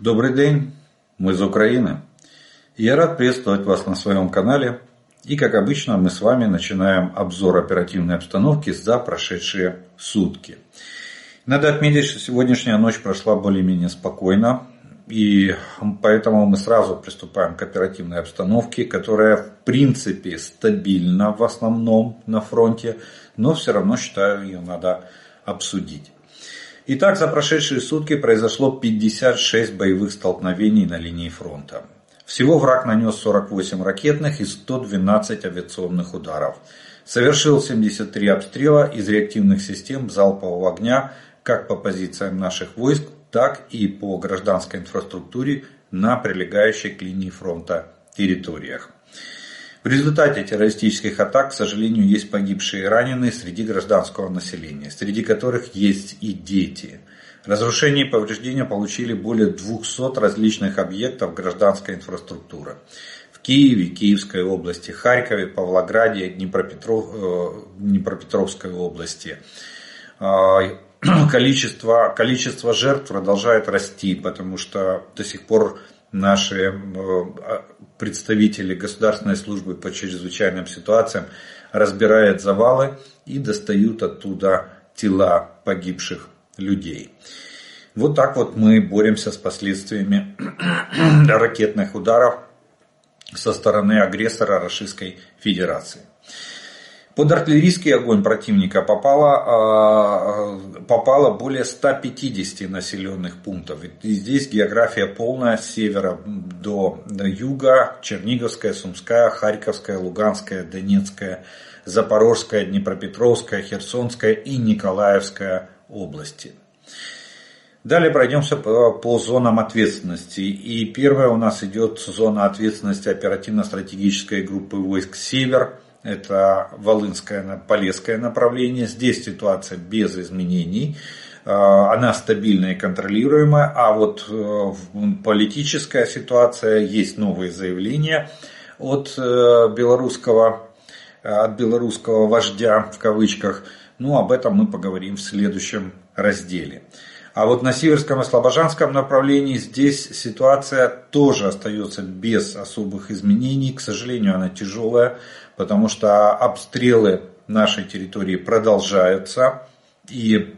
Добрый день, мы из Украины. Я рад приветствовать вас на своем канале. И как обычно мы с вами начинаем обзор оперативной обстановки за прошедшие сутки. Надо отметить, что сегодняшняя ночь прошла более-менее спокойно. И поэтому мы сразу приступаем к оперативной обстановке, которая в принципе стабильна в основном на фронте, но все равно считаю ее надо обсудить. Итак, за прошедшие сутки произошло 56 боевых столкновений на линии фронта. Всего враг нанес 48 ракетных и 112 авиационных ударов. Совершил 73 обстрела из реактивных систем залпового огня как по позициям наших войск, так и по гражданской инфраструктуре на прилегающей к линии фронта территориях. В результате террористических атак, к сожалению, есть погибшие и раненые среди гражданского населения, среди которых есть и дети. Разрушение и повреждения получили более 200 различных объектов гражданской инфраструктуры. В Киеве, Киевской области, Харькове, Павлограде, Днепропетров, э, Днепропетровской области. А, количество, количество жертв продолжает расти, потому что до сих пор наши э, а, представители Государственной службы по чрезвычайным ситуациям разбирают завалы и достают оттуда тела погибших людей. Вот так вот мы боремся с последствиями ракетных ударов со стороны агрессора Российской Федерации. Под артиллерийский огонь противника попало, а, попало более 150 населенных пунктов. И здесь география полная с севера до юга. Черниговская, Сумская, Харьковская, Луганская, Донецкая, Запорожская, Днепропетровская, Херсонская и Николаевская области. Далее пройдемся по, по зонам ответственности. И первая у нас идет зона ответственности оперативно-стратегической группы войск «Север» это Волынское, Полесское направление. Здесь ситуация без изменений. А, она стабильная и контролируемая, а вот э, политическая ситуация, есть новые заявления от э, белорусского, от белорусского вождя в кавычках. Ну, об этом мы поговорим в следующем разделе. А вот на Северском и Слобожанском направлении здесь ситуация тоже остается без особых изменений. К сожалению, она тяжелая, потому что обстрелы нашей территории продолжаются. И,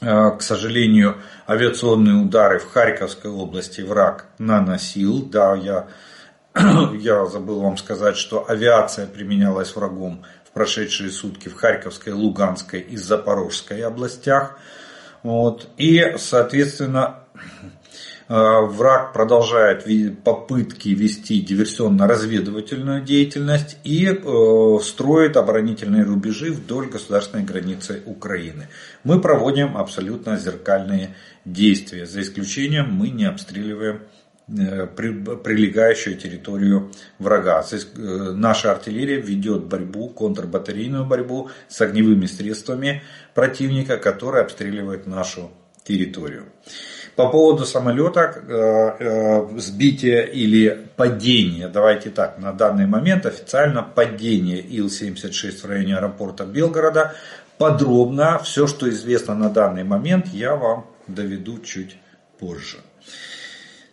э, к сожалению, авиационные удары в Харьковской области враг наносил. Да, я, я забыл вам сказать, что авиация применялась врагом в прошедшие сутки в Харьковской, Луганской и Запорожской областях. Вот. И, соответственно, враг продолжает попытки вести диверсионно-разведывательную деятельность и э, строит оборонительные рубежи вдоль государственной границы Украины. Мы проводим абсолютно зеркальные действия. За исключением мы не обстреливаем э, прилегающую территорию врага. Наша артиллерия ведет борьбу, контрбатарейную борьбу с огневыми средствами противника, который обстреливает нашу территорию. По поводу самолета, э, э, сбития или падения, давайте так, на данный момент официально падение Ил-76 в районе аэропорта Белгорода. Подробно все, что известно на данный момент, я вам доведу чуть позже.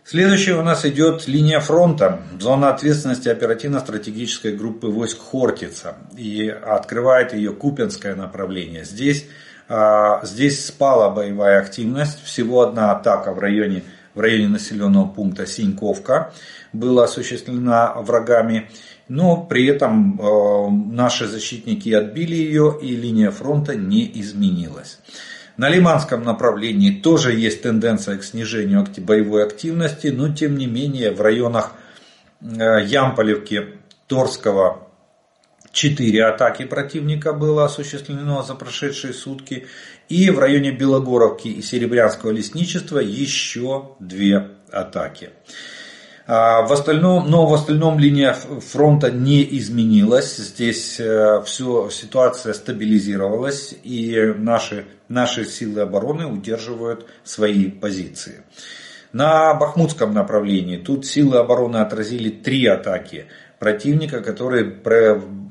Следующая у нас идет линия фронта, зона ответственности оперативно-стратегической группы войск Хортица. И открывает ее Купинское направление. Здесь, здесь спала боевая активность. Всего одна атака в районе, в районе населенного пункта Синьковка была осуществлена врагами. Но при этом а, наши защитники отбили ее и линия фронта не изменилась. На Лиманском направлении тоже есть тенденция к снижению боевой активности, но тем не менее в районах э, Ямполевки, Торского 4 атаки противника было осуществлено за прошедшие сутки. И в районе Белогоровки и Серебрянского лесничества еще 2 атаки. А в остальном, но в остальном линия фронта не изменилась. Здесь э, все, ситуация стабилизировалась и наши, наши силы обороны удерживают свои позиции. На Бахмутском направлении тут силы обороны отразили три атаки противника, которые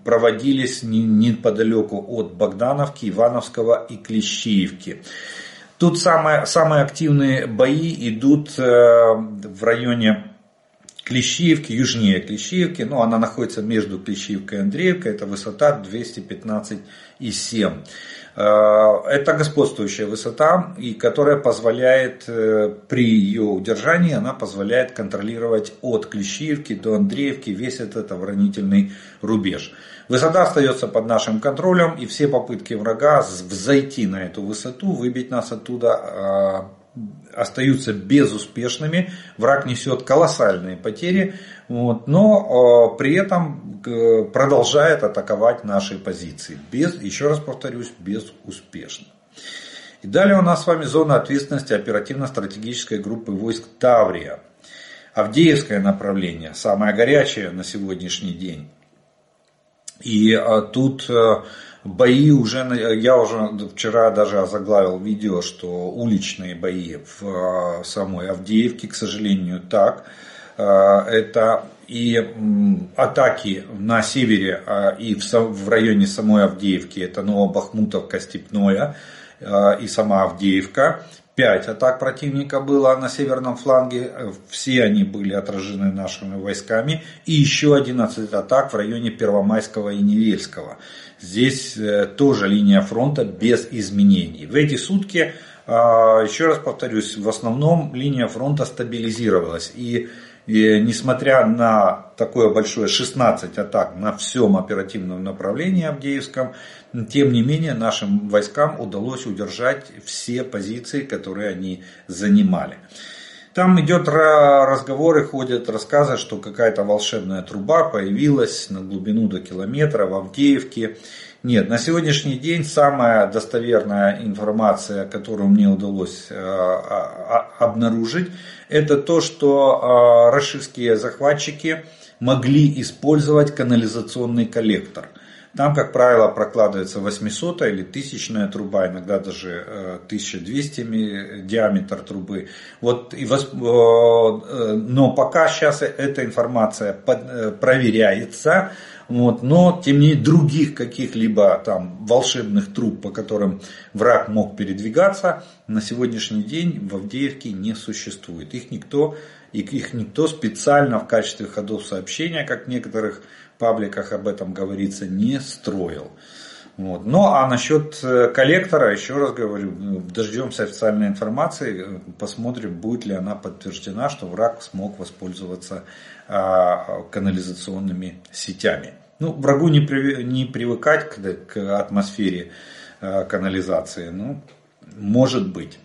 проводились неподалеку от Богдановки, Ивановского и Клещиевки. Тут самые, самые активные бои идут в районе Клещиевки, южнее Клещиевки, но она находится между Клещиевкой и Андреевкой, это высота 215,7. Э, это господствующая высота, и которая позволяет, э, при ее удержании, она позволяет контролировать от Клещиевки до Андреевки весь этот оборонительный рубеж. Высота остается под нашим контролем, и все попытки врага взойти на эту высоту, выбить нас оттуда, э, остаются безуспешными, враг несет колоссальные потери, вот, но э, при этом продолжает атаковать наши позиции, без, еще раз повторюсь, безуспешно. И далее у нас с вами зона ответственности оперативно-стратегической группы войск Таврия. Авдеевское направление, самое горячее на сегодняшний день. И э, тут э, бои уже, я уже вчера даже озаглавил видео, что уличные бои в а, самой Авдеевке, к сожалению, так. А, это и атаки на севере а, и в районе самой Авдеевки, это Новобахмутовка, Степное и сама Авдеевка. Пять атак противника было на северном фланге, все они были отражены нашими войсками. И еще 11 атак в районе Первомайского и Невельского. Здесь э, тоже линия фронта без изменений. В эти сутки, а, еще раз повторюсь, в основном линия фронта стабилизировалась. И, и несмотря на такое большое 16 атак на всем оперативном направлении Авдеевском, тем не менее нашим войскам удалось удержать все позиции, которые они занимали. Там идет разговоры, ходят рассказы, что какая-то волшебная труба появилась на глубину до километра в Авдеевке. Нет, на сегодняшний день самая достоверная информация, которую мне удалось э, а, а, обнаружить, это то, что э, российские захватчики могли использовать канализационный коллектор – там, как правило, прокладывается 800 или 1000 труба, иногда даже 1200 диаметр трубы. Вот, э, но пока сейчас эта информация э, проверяется, вот, но тем не менее других каких-либо там волшебных труб, по которым враг мог передвигаться, на сегодняшний день в Авдеевке не существует. Их никто, их никто специально в качестве ходов сообщения, как в некоторых пабликах об этом говорится, не строил. Вот. Ну а насчет э, коллектора, еще раз говорю, дождемся официальной информации, посмотрим, будет ли она подтверждена, что враг смог воспользоваться а, канализационными сетями. Ну, врагу не, при, не привыкать к, к атмосфере а, канализации, ну, может быть.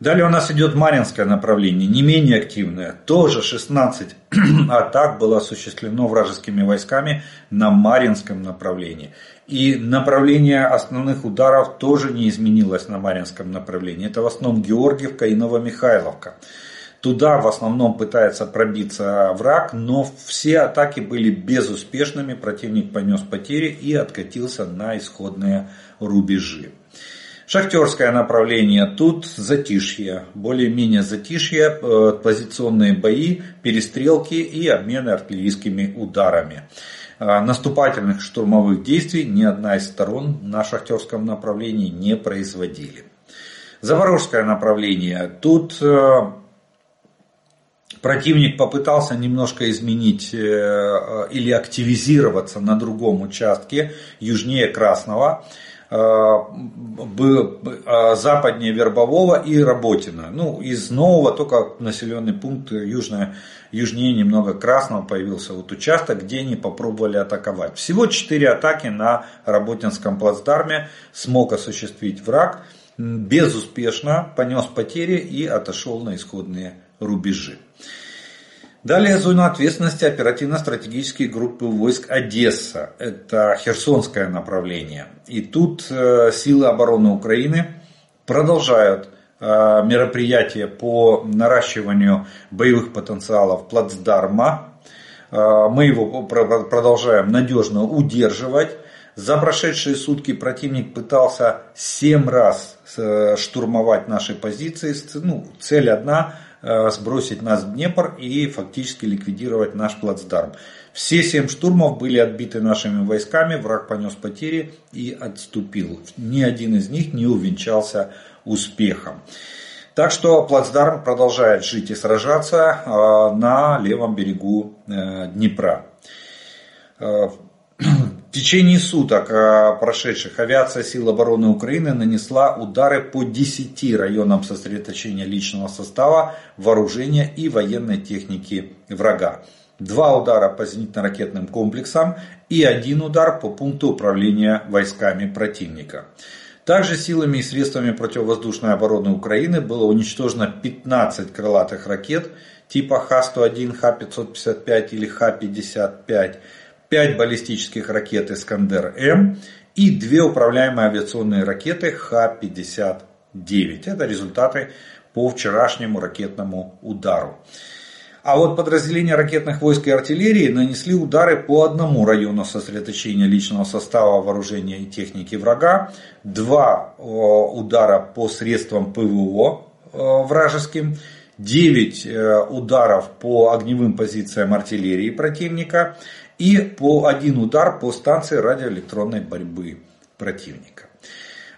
Далее у нас идет Маринское направление, не менее активное. Тоже 16 атак было осуществлено вражескими войсками на Маринском направлении. И направление основных ударов тоже не изменилось на Маринском направлении. Это в основном Георгиевка и Новомихайловка. Туда в основном пытается пробиться враг, но все атаки были безуспешными. Противник понес потери и откатился на исходные рубежи. Шахтерское направление, тут затишье, более-менее затишье, э, позиционные бои, перестрелки и обмены артиллерийскими ударами. Э, наступательных штурмовых действий ни одна из сторон на шахтерском направлении не производили. Запорожское направление, тут э, противник попытался немножко изменить или активизироваться на другом участке южнее Красного. Э, э, западнее Вербового и Работина. Ну, из нового только населенный пункт южное, южнее немного Красного появился вот участок, где они попробовали атаковать. Всего 4 атаки на Работинском плацдарме смог осуществить враг. Безуспешно понес потери и отошел на исходные рубежи. Далее зона ответственности оперативно-стратегические группы войск Одесса. Это Херсонское направление. И тут э, силы обороны Украины продолжают э, мероприятия по наращиванию боевых потенциалов плацдарма. Э, мы его продолжаем надежно удерживать. За прошедшие сутки противник пытался 7 раз штурмовать наши позиции. Ну, цель одна сбросить нас в Днепр и фактически ликвидировать наш плацдарм. Все семь штурмов были отбиты нашими войсками, враг понес потери и отступил. Ни один из них не увенчался успехом. Так что плацдарм продолжает жить и сражаться на левом берегу Днепра. В течение суток а, прошедших авиация сил обороны Украины нанесла удары по 10 районам сосредоточения личного состава, вооружения и военной техники врага. Два удара по зенитно-ракетным комплексам и один удар по пункту управления войсками противника. Также силами и средствами противовоздушной обороны Украины было уничтожено 15 крылатых ракет типа Х-101, Х-555 или Х-55, 5 баллистических ракет «Искандер-М» и 2 управляемые авиационные ракеты Х-59. Это результаты по вчерашнему ракетному удару. А вот подразделения ракетных войск и артиллерии нанесли удары по одному району сосредоточения личного состава вооружения и техники врага, два удара по средствам ПВО вражеским, 9 э, ударов по огневым позициям артиллерии противника и по один удар по станции радиоэлектронной борьбы противника.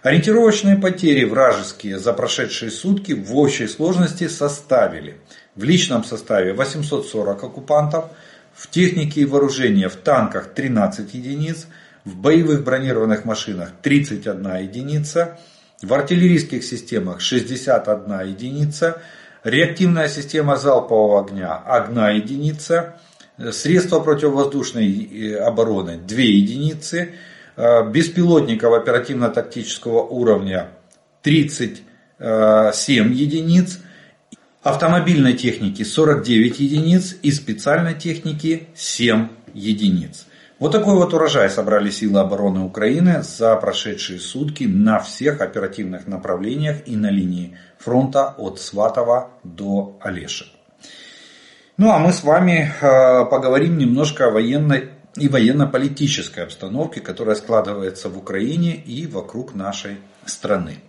Ориентировочные потери вражеские за прошедшие сутки в общей сложности составили в личном составе 840 оккупантов, в технике и вооружении в танках 13 единиц, в боевых бронированных машинах 31 единица, в артиллерийских системах 61 единица, реактивная система залпового огня 1 единица, Средства противовоздушной э, обороны 2 единицы. Э, беспилотников оперативно-тактического уровня 37 единиц. Автомобильной техники 49 единиц и специальной техники 7 единиц. Вот такой вот урожай собрали силы обороны Украины за прошедшие сутки на всех оперативных направлениях и на линии фронта от Сватова до Олешек. Ну а мы с вами э, поговорим немножко о военной и военно-политической обстановке, которая складывается в Украине и вокруг нашей страны.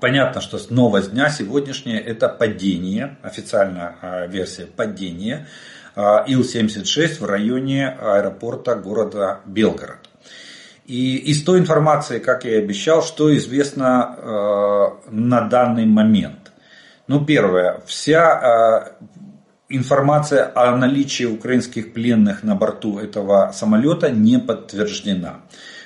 Понятно, что новость дня сегодняшняя это падение, официальная э, версия падения э, Ил-76 в районе аэропорта города Белгород. И из той информации, как я и обещал, что известно на данный момент. Ну, первое, вся информация о наличии украинских пленных на борту этого самолета не подтверждена.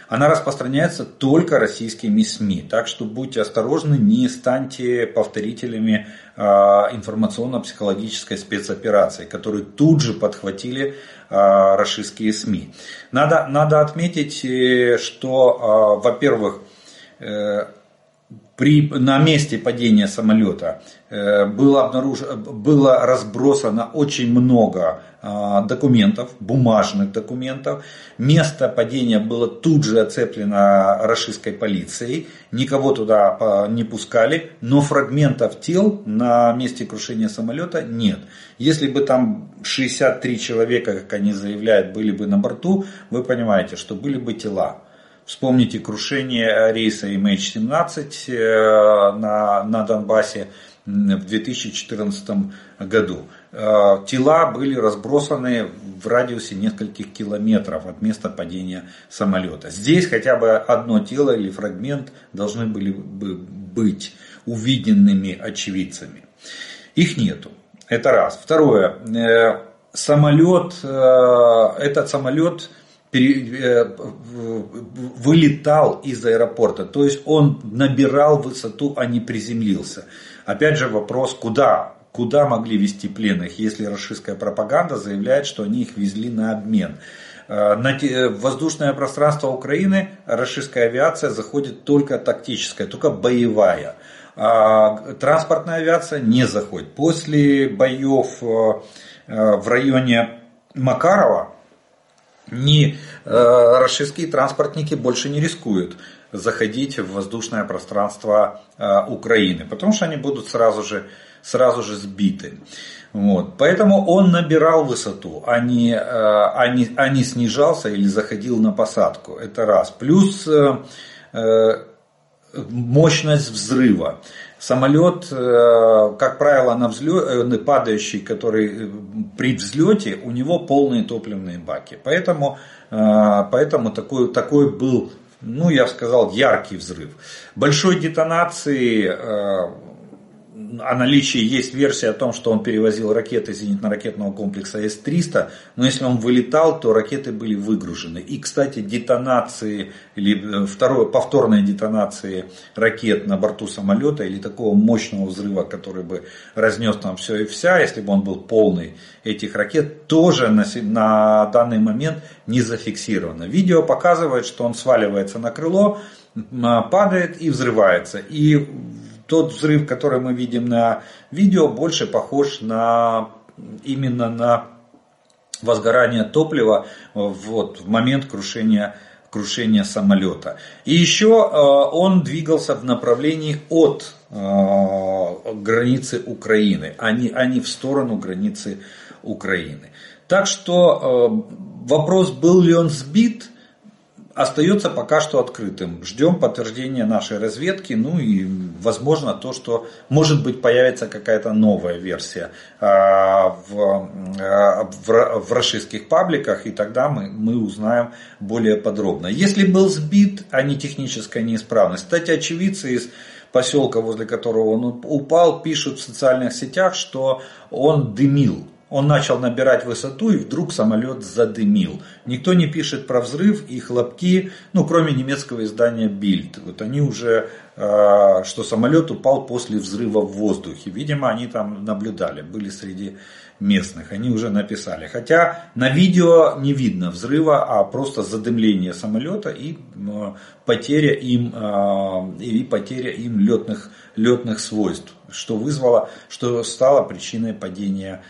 Она распространяется только российскими СМИ. Так что будьте осторожны, не станьте повторителями а, информационно-психологической спецоперации, которую тут же подхватили а, российские СМИ. Надо, надо отметить, э, что, а, во-первых, э, при, на месте падения самолета э, было, обнаруж... было разбросано очень много а, документов, бумажных документов. Место падения было тут же оцеплено российской полицией. Никого туда не пускали, но фрагментов тел на месте крушения самолета нет. Если бы там 63 человека, как они заявляют, были бы на борту, вы понимаете, что были бы тела. Вспомните крушение рейса MH17 э, на, на Донбассе в 2014 году. Э, тела были разбросаны в радиусе нескольких километров от места падения самолета. Здесь хотя бы одно тело или фрагмент должны были бы быть увиденными очевидцами. Их нету. Это раз. Второе. Э, самолет, этот самолет вылетал из аэропорта. То есть он набирал высоту, а не приземлился. Опять же вопрос, куда? Куда могли вести пленных, если российская пропаганда заявляет, что они их везли на обмен? Э, на воздушное пространство Украины российская авиация заходит только тактическая, только боевая. А транспортная авиация не заходит. После боев э, в районе Макарова ни э, российские транспортники больше не рискуют заходить в воздушное пространство э, Украины, потому что они будут сразу же, сразу же сбиты. Вот. Поэтому он набирал высоту, а не, э, а, не, а не снижался или заходил на посадку. Это раз. Плюс э, э, мощность взрыва. Самолет, э, как правило, на взлет, падающий, который при взлете, у него полные топливные баки. Поэтому, поэтому такой, такой был ну, я сказал, яркий взрыв. Большой детонации о наличии есть версия о том, что он перевозил ракеты зенитно-ракетного комплекса С-300, но если он вылетал, то ракеты были выгружены. И, кстати, детонации или э, второе, повторные детонации ракет на борту самолета или такого мощного взрыва, который бы разнес там все и вся, если бы он был полный этих ракет, тоже на, на данный момент не зафиксировано. Видео показывает, что он сваливается на крыло, падает и взрывается. И тот взрыв, который мы видим на видео, больше похож на именно на возгорание топлива вот, в момент крушения, крушения самолета. И еще э, он двигался в направлении от э, границы Украины, а не, а не в сторону границы Украины. Так что э, вопрос, был ли он сбит, остается пока что открытым. Ждем подтверждения нашей разведки, ну и возможно то, что может быть появится какая-то новая версия а, в, а, в, в российских пабликах, и тогда мы, мы узнаем более подробно. Если был сбит, а не техническая неисправность. Кстати, очевидцы из поселка, возле которого он упал, пишут в социальных сетях, что он дымил. Он начал набирать высоту и вдруг самолет задымил. Никто не пишет про взрыв и хлопки, ну кроме немецкого издания Bild. Вот они уже, э, что самолет упал после взрыва в воздухе. Видимо, они там наблюдали, были среди местных. Они уже написали. Хотя на видео не видно взрыва, а просто задымление самолета и э, потеря им, э, и потеря им летных, летных свойств, что вызвало, что стало причиной падения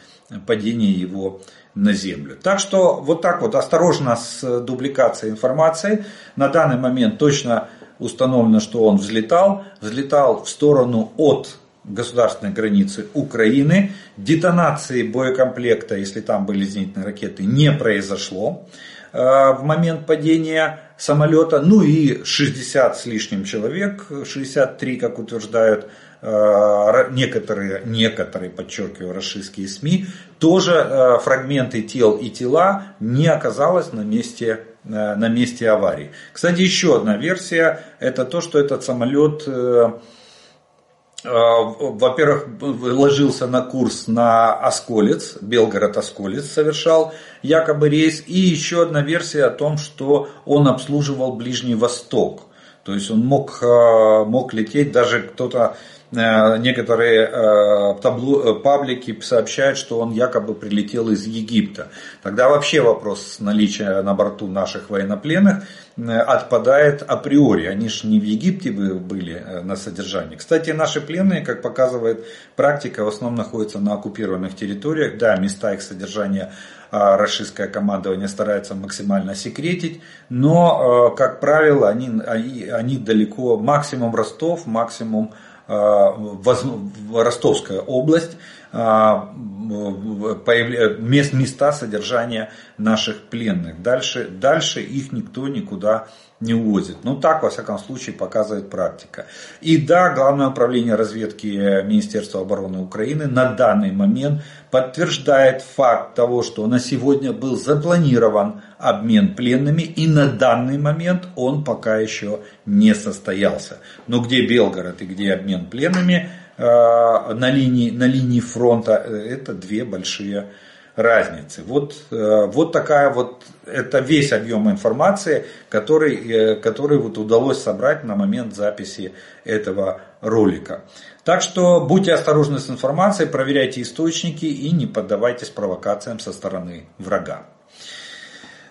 падения его на землю. Так что вот так вот осторожно с дубликацией информации. На данный момент точно установлено, что он взлетал. Взлетал в сторону от государственной границы Украины. Детонации боекомплекта, если там были зенитные ракеты, не произошло э, в момент падения самолета. Ну и 60 с лишним человек, 63, как утверждают некоторые, некоторые, подчеркиваю, российские СМИ, тоже э, фрагменты тел и тела не оказалось на месте, э, на месте аварии. Кстати, еще одна версия, это то, что этот самолет во-первых, ложился на курс на Осколец, Белгород-Осколец совершал якобы рейс. И еще одна версия о том, что он обслуживал Ближний Восток. То есть он мог, мог лететь, даже кто-то Э, некоторые э, табло, э, паблики сообщают, что он якобы прилетел из Египта. Тогда вообще вопрос наличия на борту наших военнопленных отпадает априори. Они же не в Египте были на содержании. Кстати, наши пленные, как показывает практика, в основном находятся на оккупированных территориях. Да, места их содержания российское командование старается максимально секретить, но, как правило, они, они, они далеко, максимум Ростов, максимум Э, Ростовская область, э, места содержания наших пленных. Дальше, дальше их никто никуда не увозит. Ну так, во всяком случае, показывает практика. И да, Главное управление разведки Министерства обороны Украины на данный момент подтверждает факт того, что на сегодня был запланирован обмен пленными и на данный момент он пока еще не состоялся. Но где Белгород и где обмен пленными э, на линии, на линии фронта, э, это две большие разницы. Вот, э, вот такая вот, это весь объем информации, который, который вот удалось собрать на момент записи этого ролика. Так что будьте осторожны с информацией, проверяйте источники и не поддавайтесь провокациям со стороны врага.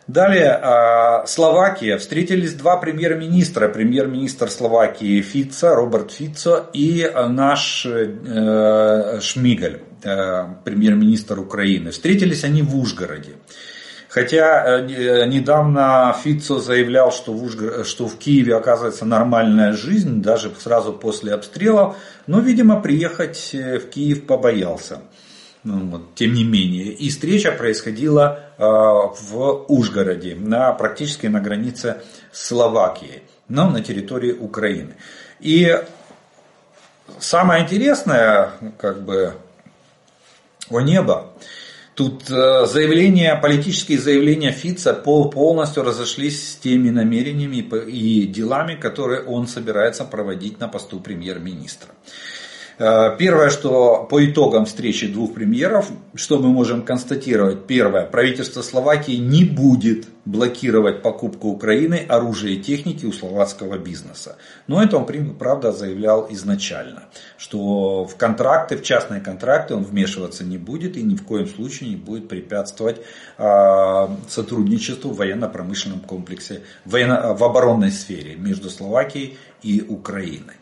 Далее, а, Словакия. Встретились два премьер-министра. Премьер-министр Словакии Фица, Роберт Фицо и наш э, Шмигаль, э, премьер-министр Украины. Встретились они в Ужгороде. Хотя э, недавно Фицо заявлял, что в, Ужгород, что в Киеве оказывается нормальная жизнь, даже сразу после обстрелов, но, видимо, приехать в Киев побоялся. Ну, вот, тем не менее. И встреча происходила э, в Ужгороде, на, практически на границе с Словакией, но на территории Украины. И самое интересное, как бы, о небо, Тут э, заявления, политические заявления Фица полностью разошлись с теми намерениями и делами, которые он собирается проводить на посту премьер-министра. Э, первое, что по итогам встречи двух премьеров, что мы можем констатировать. Первое, правительство Словакии не будет блокировать покупку Украины оружия и техники у словацкого бизнеса. Но это он, правда, заявлял изначально, что в контракты, в частные контракты он вмешиваться не будет и ни в коем случае не будет препятствовать э, сотрудничеству в военно-промышленном комплексе, в оборонной сфере между Словакией и Украиной.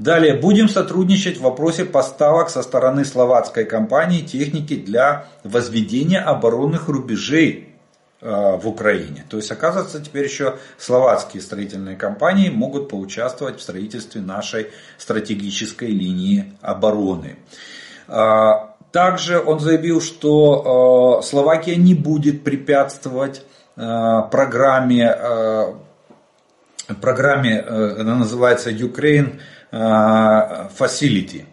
Далее, будем сотрудничать в вопросе поставок со стороны словацкой компании техники для возведения оборонных рубежей э, в Украине. То есть, оказывается, теперь еще словацкие строительные компании могут поучаствовать в строительстве нашей стратегической линии обороны. Э, также он заявил, что э, Словакия не будет препятствовать программе, программе, она называется Ukraine facility,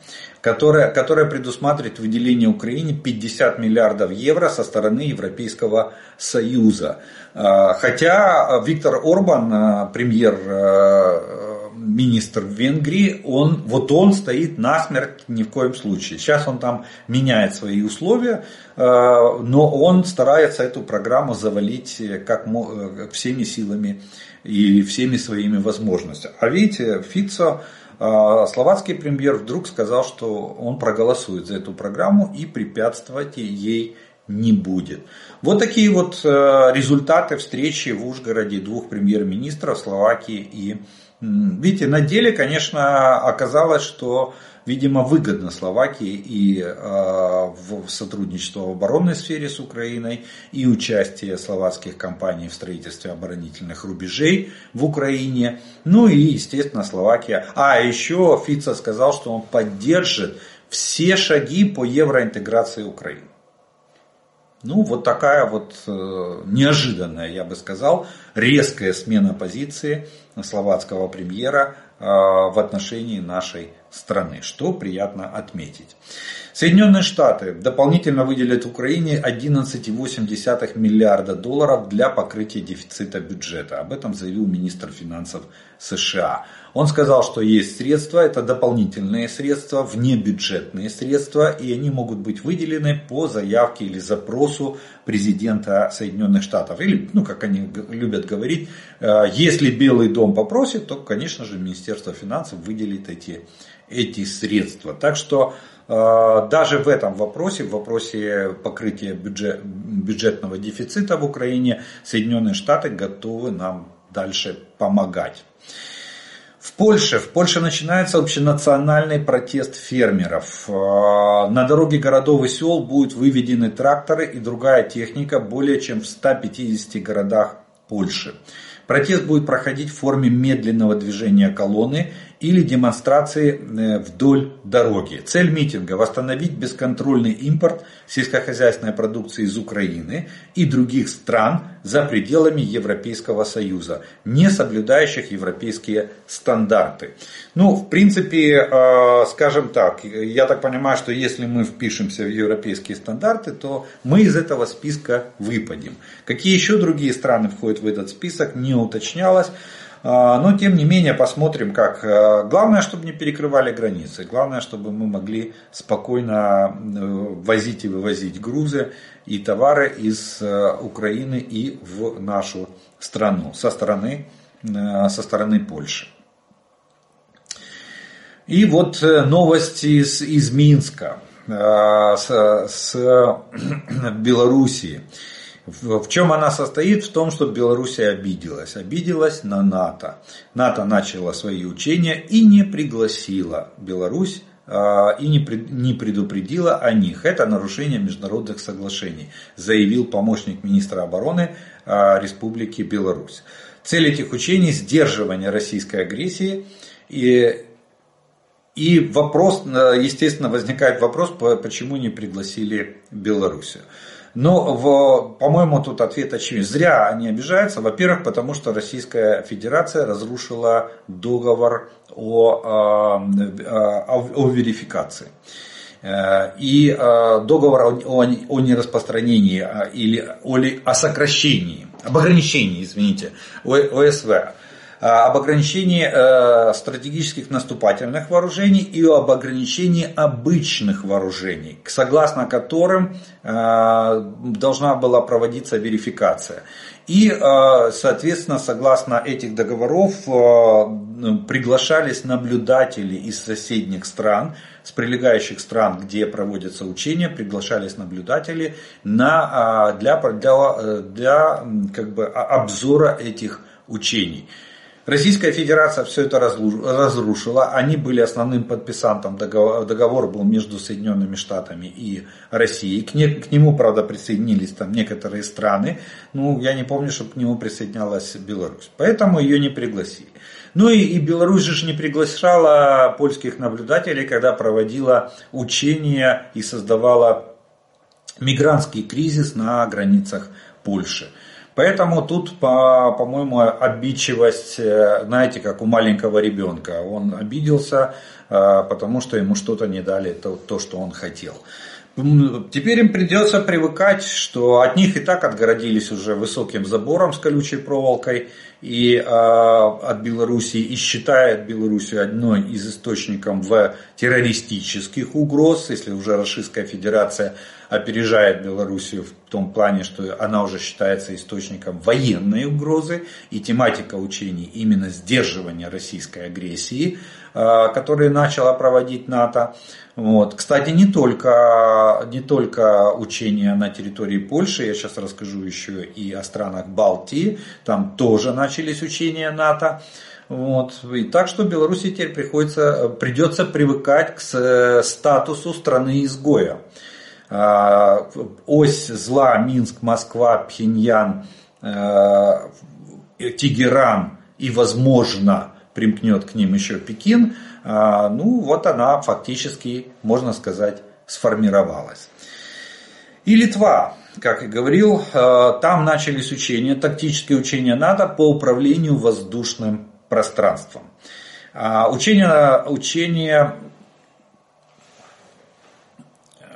которая, которая предусматривает выделение Украине 50 миллиардов евро со стороны Европейского Союза. Э, хотя Виктор Орбан, э, премьер министр Венгрии, он, вот он стоит насмерть ни в коем случае. Сейчас он там меняет свои условия, но он старается эту программу завалить как всеми силами и всеми своими возможностями. А видите, Фицо словацкий премьер вдруг сказал, что он проголосует за эту программу и препятствовать ей не будет. Вот такие вот э, результаты встречи в Ужгороде двух премьер-министров Словакии и Видите, на деле, конечно, оказалось, что видимо, выгодно Словакии и а, в сотрудничество в оборонной сфере с Украиной, и участие словацких компаний в строительстве оборонительных рубежей в Украине. Ну и, естественно, Словакия. А еще Фица сказал, что он поддержит все шаги по евроинтеграции Украины. Ну, вот такая вот э, неожиданная, я бы сказал, резкая смена позиции словацкого премьера э, в отношении нашей страны, что приятно отметить. Соединенные Штаты дополнительно выделят Украине 11,8 миллиарда долларов для покрытия дефицита бюджета. Об этом заявил министр финансов США. Он сказал, что есть средства, это дополнительные средства, внебюджетные средства, и они могут быть выделены по заявке или запросу президента Соединенных Штатов. Или, ну, как они любят говорить, э, если Белый дом попросит, то, конечно же, Министерство финансов выделит эти, эти средства. Так что э, даже в этом вопросе, в вопросе покрытия бюджет, бюджетного дефицита в Украине, Соединенные Штаты готовы нам дальше помогать. В Польше, в Польше начинается общенациональный протест фермеров. А, на дороге городов и сел будут выведены тракторы и другая техника более чем в 150 городах Польши. Протест будет проходить в форме медленного движения колонны или демонстрации э, вдоль дороги. Цель митинга – восстановить бесконтрольный импорт сельскохозяйственной продукции из Украины и других стран за пределами Европейского Союза, не соблюдающих европейские стандарты. Ну, в принципе, э, скажем так, я так понимаю, что если мы впишемся в европейские стандарты, то мы из этого списка выпадем. Какие еще другие страны входят в этот список, не уточнялось. А, но тем не менее посмотрим как. А, главное, чтобы не перекрывали границы. Главное, чтобы мы могли спокойно э, возить и вывозить грузы и товары из э, Украины и в нашу страну со стороны, э, со стороны Польши. И вот новости из, из Минска, с, с Белоруссии. В чем она состоит? В том, что Белоруссия обиделась. Обиделась на НАТО. НАТО начало свои учения и не пригласила Беларусь а, и не предупредила о них. Это нарушение международных соглашений, заявил помощник министра обороны а, Республики Беларусь. Цель этих учений – сдерживание российской агрессии и и вопрос, естественно, возникает вопрос, почему не пригласили Белоруссию. Но, по-моему, тут ответ очевиден. Зря они обижаются. Во-первых, потому что Российская Федерация разрушила договор о, о, о, о верификации. Э, и э, договор о, о нераспространении а, или о, о сокращении, об ограничении, извините, ОСВ, об ограничении стратегических наступательных вооружений и об ограничении обычных вооружений, согласно которым должна была проводиться верификация. И, соответственно, согласно этих договоров приглашались наблюдатели из соседних стран, с прилегающих стран, где проводятся учения, приглашались наблюдатели на, для, для, для как бы, обзора этих учений. Российская Федерация все это разрушила. Они были основным подписантом. Договор, договор был между Соединенными Штатами и Россией. К, не, к нему, правда, присоединились там некоторые страны. Ну, я не помню, чтобы к нему присоединялась Беларусь. Поэтому ее не пригласили. Ну и, и Беларусь же не приглашала польских наблюдателей, когда проводила учения и создавала мигрантский кризис на границах Польши. Поэтому тут, по, по-моему, обидчивость, э, знаете, как у маленького ребенка. Он обиделся, э, потому что ему что-то не дали, то, то, что он хотел. Теперь им придется привыкать, что от них и так отгородились уже высоким забором с колючей проволокой и э, от Белоруссии и считает Белоруссию одной из источников в террористических угроз, если уже Российская Федерация опережает Белоруссию в том плане, что она уже считается источником военной угрозы, и тематика учений именно сдерживания российской агрессии, э, которые начала проводить НАТО. Вот. Кстати, не только, не только учения на территории Польши, я сейчас расскажу еще и о странах Балтии, там тоже начались учения НАТО. Вот. И так что Беларуси теперь приходится, придется привыкать к статусу страны-изгоя. А, ось зла Минск, Москва, Пхеньян, а, Тегеран и, возможно, примкнет к ним еще Пекин, а, ну вот она фактически, можно сказать, сформировалась. И Литва, как и говорил, там начались учения, тактические учения НАТО по управлению воздушным пространством. Учения, учения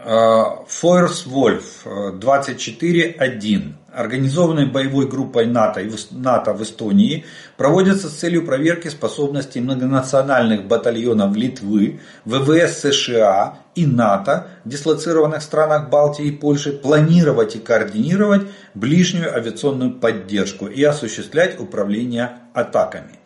Фойерс Вольф 24.1, организованной боевой группой НАТО, НАТО в Эстонии, проводятся с целью проверки способностей многонациональных батальонов Литвы, ВВС США и НАТО, дислоцированных странах Балтии и Польши, планировать и координировать ближнюю авиационную поддержку и осуществлять управление атаками.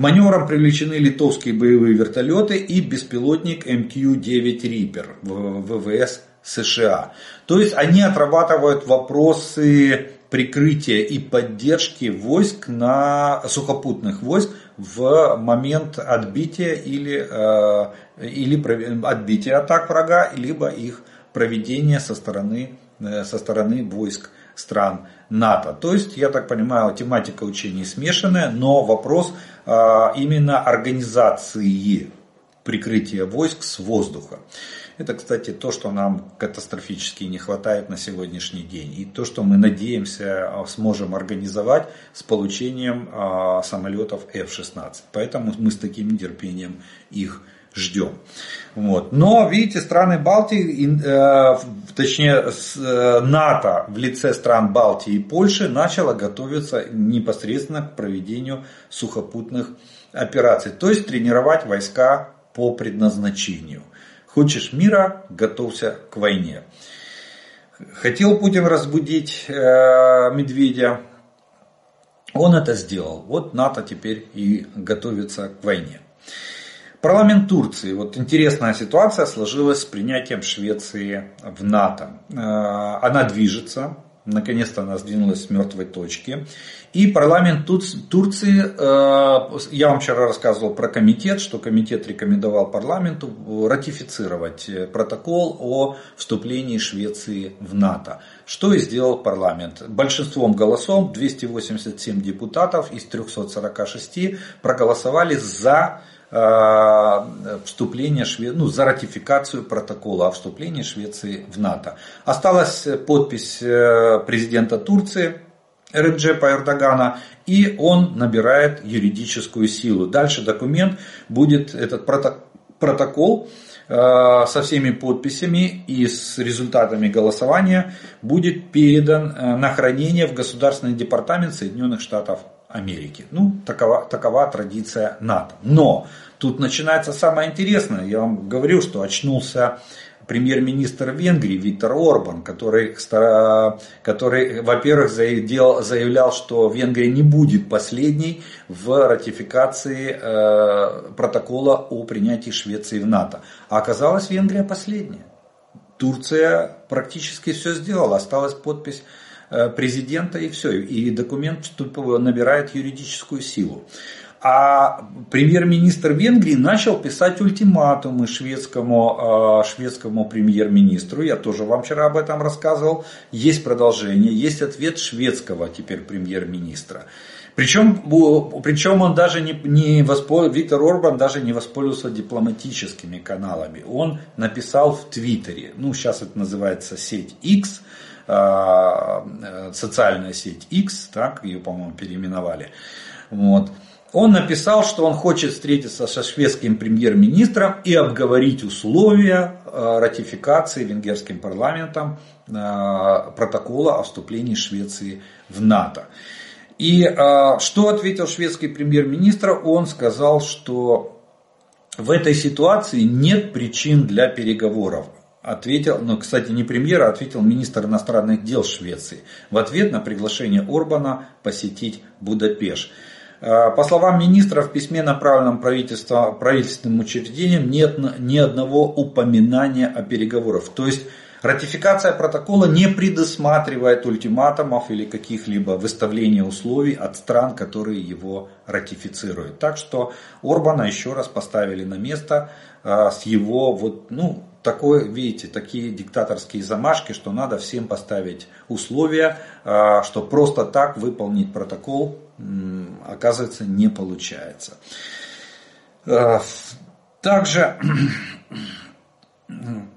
Маневрам привлечены литовские боевые вертолеты и беспилотник МК-9 Reaper ВВС США. То есть они отрабатывают вопросы прикрытия и поддержки войск на сухопутных войск в момент отбития или, э, или отбития атак врага, либо их проведения со стороны, э, со стороны войск стран НАТО. То есть, я так понимаю, тематика учений смешанная, но вопрос именно организации прикрытия войск с воздуха. Это, кстати, то, что нам катастрофически не хватает на сегодняшний день. И то, что мы надеемся а, сможем организовать с получением а, самолетов F-16. Поэтому мы с таким нетерпением их ждем. Вот. Но, видите, страны Балтии, э, точнее э, НАТО в лице стран Балтии и Польши начало готовиться непосредственно к проведению сухопутных операций. То есть тренировать войска по предназначению. Хочешь мира, готовься к войне. Хотел Путин разбудить э, Медведя, он это сделал. Вот НАТО теперь и готовится к войне. Парламент Турции. Вот интересная ситуация сложилась с принятием Швеции в НАТО. Э, она движется, наконец-то она сдвинулась с мертвой точки. И парламент Турции, э, я вам вчера рассказывал про комитет, что комитет рекомендовал парламенту ратифицировать протокол о вступлении Швеции в НАТО. Что и сделал парламент. Большинством голосов 287 депутатов из 346 проголосовали за вступления Швеции, ну, за ратификацию протокола о вступлении Швеции в НАТО. Осталась подпись президента Турции Реджепа Эрдогана, и он набирает юридическую силу. Дальше документ будет, этот протокол э, со всеми подписями и с результатами голосования будет передан э, на хранение в Государственный департамент Соединенных Штатов Америки. Ну, такова, такова традиция НАТО. Но тут начинается самое интересное. Я вам говорю, что очнулся премьер-министр Венгрии Виктор Орбан, который, который во-первых, заявлял, заявлял, что Венгрия не будет последней в ратификации э, протокола о принятии Швеции в НАТО. А оказалось Венгрия последняя. Турция практически все сделала, осталась подпись президента и все, и документ набирает юридическую силу. А премьер-министр Венгрии начал писать ультиматумы шведскому, а, шведскому премьер-министру. Я тоже вам вчера об этом рассказывал. Есть продолжение, есть ответ шведского теперь премьер-министра. Причем, причем он даже не, не воспользовался, Виктор Орбан даже не воспользовался дипломатическими каналами. Он написал в Твиттере, ну сейчас это называется сеть X, э, социальная сеть X, так ее, по-моему, переименовали. Вот. Он написал, что он хочет встретиться со шведским премьер-министром и обговорить условия э, ратификации венгерским парламентом э, протокола о вступлении Швеции в НАТО. И что ответил шведский премьер-министр? Он сказал, что в этой ситуации нет причин для переговоров. Ответил, ну, кстати, не премьер, а ответил министр иностранных дел Швеции в ответ на приглашение Орбана посетить Будапешт. Э, по словам министра, в письме, направленном правительственным учреждениям, нет ни одного упоминания о переговорах. То есть ратификация протокола не предусматривает ультиматумов или каких-либо выставления условий от стран, которые его ратифицируют. Так что Орбана еще раз поставили на место э, с его вот, ну, такой, видите, такие диктаторские замашки, что надо всем поставить условия, э, что просто так выполнить протокол оказывается, не получается. Э, также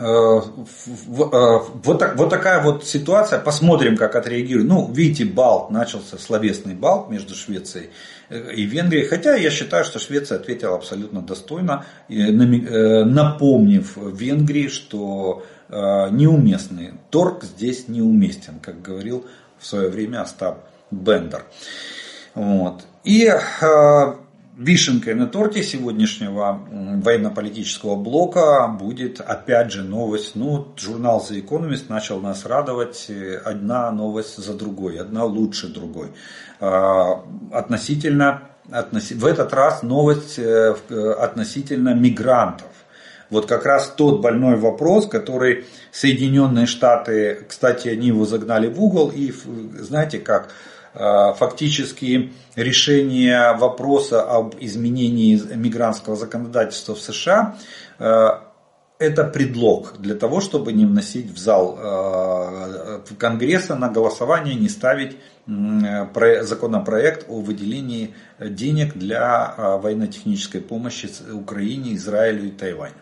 вот, так, вот такая вот ситуация. Посмотрим, как отреагирует. Ну, видите, балт, начался словесный балт между Швецией и Венгрией. Хотя я считаю, что Швеция ответила абсолютно достойно, напомнив Венгрии, что неуместный торг здесь неуместен, как говорил в свое время Остап Бендер. Вот. И э, вишенкой на торте сегодняшнего военно-политического блока будет опять же новость. Ну, журнал The Economist начал нас радовать. Э, одна новость за другой, одна лучше другой. Э, относительно, относи, в этот раз новость э, относительно мигрантов. Вот как раз тот больной вопрос, который Соединенные Штаты, кстати, они его загнали в угол. И знаете как, Э, фактически решение вопроса об изменении мигрантского законодательства в США э, это предлог для того, чтобы не вносить в зал э, Конгресса на голосование, не ставить законопроект о выделении денег для военно-технической помощи Украине, Израилю и Тайваню.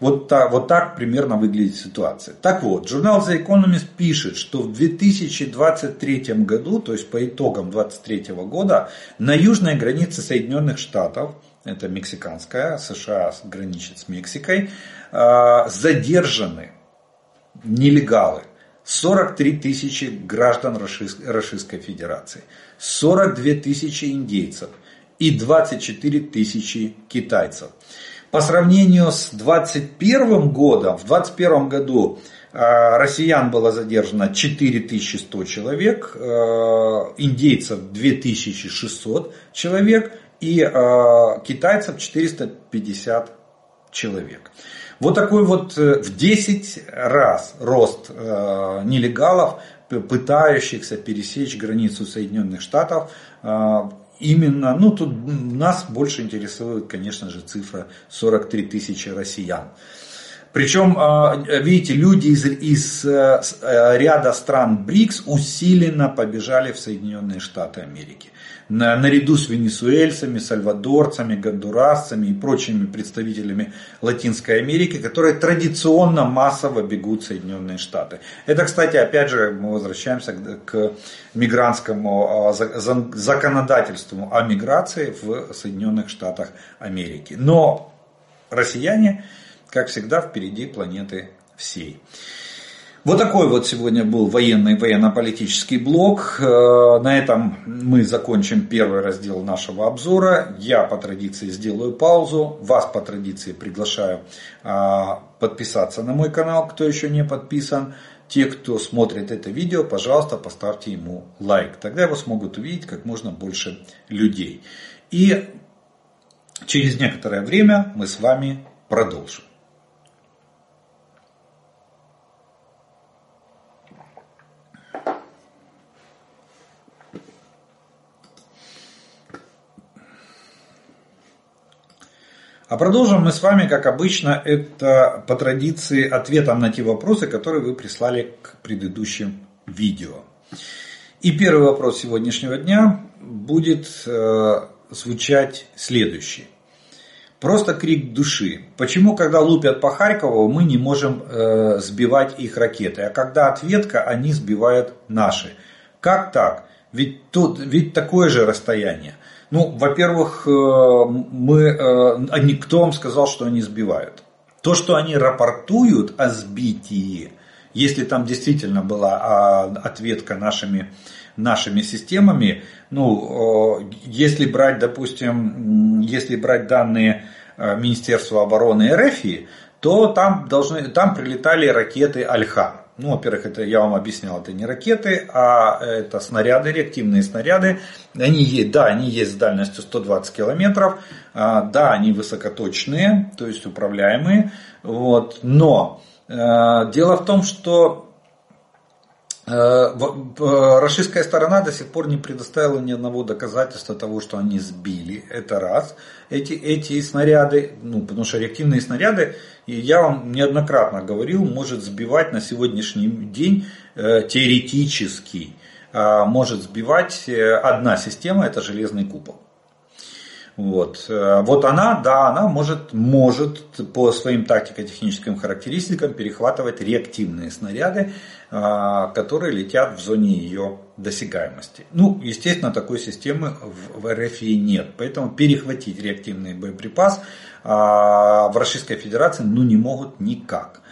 Вот так, вот так примерно выглядит ситуация. Так вот, журнал The Economist пишет, что в 2023 году, то есть по итогам 2023 года, на южной границе Соединенных Штатов, это мексиканская, США граничит с Мексикой, а, задержаны нелегалы. 43 тысячи граждан Российской Федерации, 42 тысячи индейцев и 24 тысячи китайцев. По сравнению с 2021 годом, в 2021 году э, россиян было задержано 4100 человек, э, индейцев 2600 человек и э, китайцев 450 человек. Вот такой вот в 10 раз рост нелегалов, пытающихся пересечь границу Соединенных Штатов именно, ну тут нас больше интересует, конечно же, цифра 43 тысячи россиян. Причем, видите, люди из, из ряда стран БРИКС усиленно побежали в Соединенные Штаты Америки на, наряду с венесуэльцами, сальвадорцами, гондурасцами и прочими представителями Латинской Америки, которые традиционно массово бегут в Соединенные Штаты. Это, кстати, опять же, мы возвращаемся к мигрантскому а, законодательству о миграции в Соединенных Штатах Америки. Но россияне, как всегда, впереди планеты всей. Вот такой вот сегодня был военный военно-политический блок. Э, на этом мы закончим первый раздел нашего обзора. Я по традиции сделаю паузу. Вас по традиции приглашаю а, подписаться на мой канал, кто еще не подписан. Те, кто смотрит это видео, пожалуйста, поставьте ему лайк. Тогда его смогут увидеть как можно больше людей. И через некоторое время мы с вами продолжим. А продолжим мы с вами, как обычно, это по традиции ответом на те вопросы, которые вы прислали к предыдущим видео. И первый вопрос сегодняшнего дня будет э, звучать следующий. Просто крик души. Почему, когда лупят по Харькову, мы не можем э, сбивать их ракеты, а когда ответка, они сбивают наши? Как так? Ведь тут ведь такое же расстояние. Ну, во-первых, э, мы, э, никто вам сказал, что они сбивают. То, что они рапортуют о сбитии, если там действительно была а, ответка нашими, нашими системами, ну, э, если брать, допустим, если брать данные Министерства обороны РФ, то там, должны, там прилетали ракеты Альхар. Ну, во-первых, это я вам объяснял, это не ракеты, а это снаряды, реактивные снаряды. Они есть, да, они есть с дальностью 120 километров, а, да, они высокоточные, то есть управляемые, вот, но э, дело в том, что российская сторона до сих пор не предоставила ни одного доказательства того, что они сбили. Это раз. Эти, эти снаряды, ну, потому что реактивные снаряды, и я вам неоднократно говорил, может сбивать на сегодняшний день э, теоретически, э, может сбивать одна система, это железный купол. Вот. вот она, да, она может, может по своим тактико-техническим характеристикам перехватывать реактивные снаряды, а, которые летят в зоне ее досягаемости. Ну, естественно, такой системы в РФ нет. Поэтому перехватить реактивный боеприпас а, в Российской Федерации ну, не могут никак.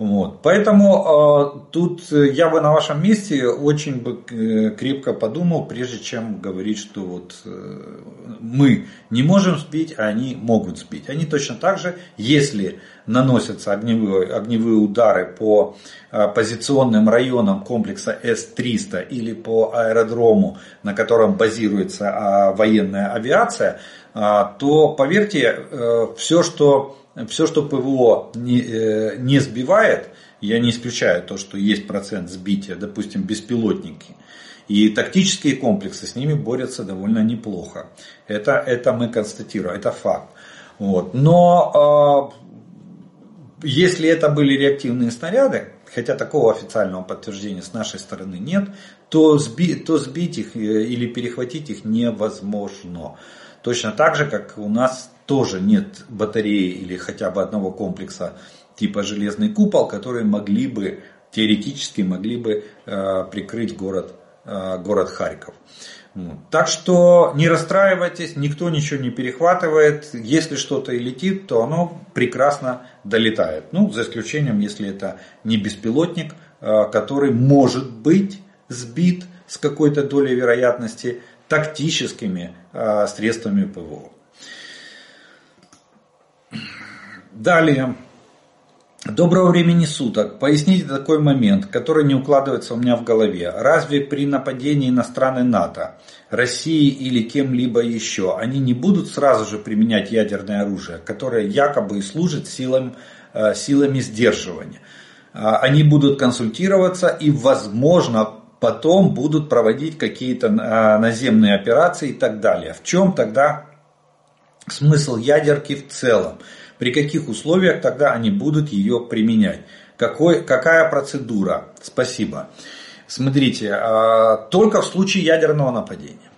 Вот. Поэтому э, тут я бы на вашем месте очень бы э, крепко подумал, прежде чем говорить, что вот э, мы не можем сбить, а они могут сбить. Они точно так же, если наносятся огневые, огневые удары по э, позиционным районам комплекса С-300 или по аэродрому, на котором базируется э, военная авиация, э, то поверьте, э, все, что все, что ПВО не, э, не сбивает, я не исключаю то, что есть процент сбития, допустим, беспилотники, и тактические комплексы с ними борются довольно неплохо. Это, это мы констатируем, это факт. Вот. Но э, если это были реактивные снаряды, хотя такого официального подтверждения с нашей стороны нет, то, сби, то сбить их э, или перехватить их невозможно. Точно так же, как у нас тоже нет батареи или хотя бы одного комплекса типа железный купол, которые могли бы, теоретически могли бы э, прикрыть город, э, город Харьков. Так что не расстраивайтесь, никто ничего не перехватывает. Если что-то и летит, то оно прекрасно долетает. Ну, за исключением, если это не беспилотник, э, который может быть сбит с какой-то долей вероятности тактическими э, средствами ПВО. Далее. Доброго времени суток. Поясните такой момент, который не укладывается у меня в голове. Разве при нападении на страны НАТО, России или кем-либо еще, они не будут сразу же применять ядерное оружие, которое якобы и служит силам, э, силами сдерживания? А, они будут консультироваться и, возможно, потом будут проводить какие-то э, наземные операции и так далее. В чем тогда смысл ядерки в целом? При каких условиях тогда они будут ее применять. Какой, какая процедура? Спасибо. Смотрите, а, только в случае ядерного нападения.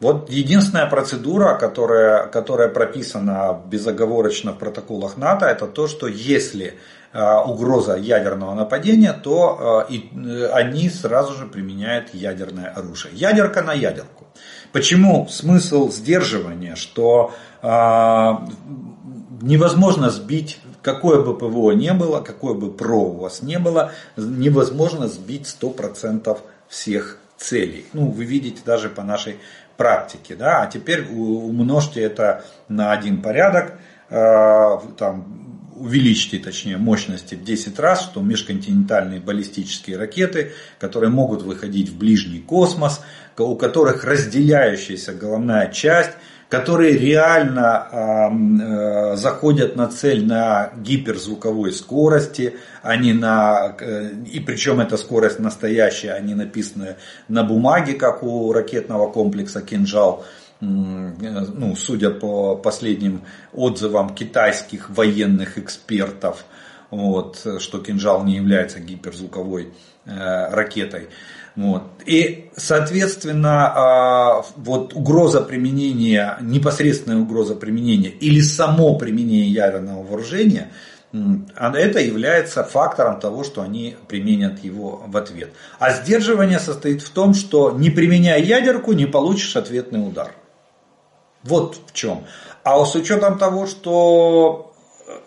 Вот единственная процедура, которая, которая прописана безоговорочно в протоколах НАТО, это то, что если а, угроза ядерного нападения, то а, и, э, они сразу же применяют ядерное оружие. Ядерка на ядерку. Почему смысл сдерживания, что невозможно сбить какое бы ПВО не было, какое бы ПРО у вас не было, невозможно сбить 100% всех целей. Ну, вы видите даже по нашей практике. Да? А теперь умножьте это на один порядок, э, там, увеличьте, точнее, мощности в 10 раз, что межконтинентальные баллистические ракеты, которые могут выходить в ближний космос, у которых разделяющаяся головная часть – которые реально э, заходят на цель на гиперзвуковой скорости, а не на, э, и причем эта скорость настоящая, а не написанная на бумаге, как у ракетного комплекса «Кинжал», ну, судя по последним отзывам китайских военных экспертов, вот, что кинжал не является гиперзвуковой э, ракетой. Вот. И, соответственно, а, вот угроза применения, непосредственная угроза применения или само применение ядерного вооружения, а это является фактором того, что они применят его в ответ. А сдерживание состоит в том, что не применяя ядерку, не получишь ответный удар. Вот в чем. А с учетом того, что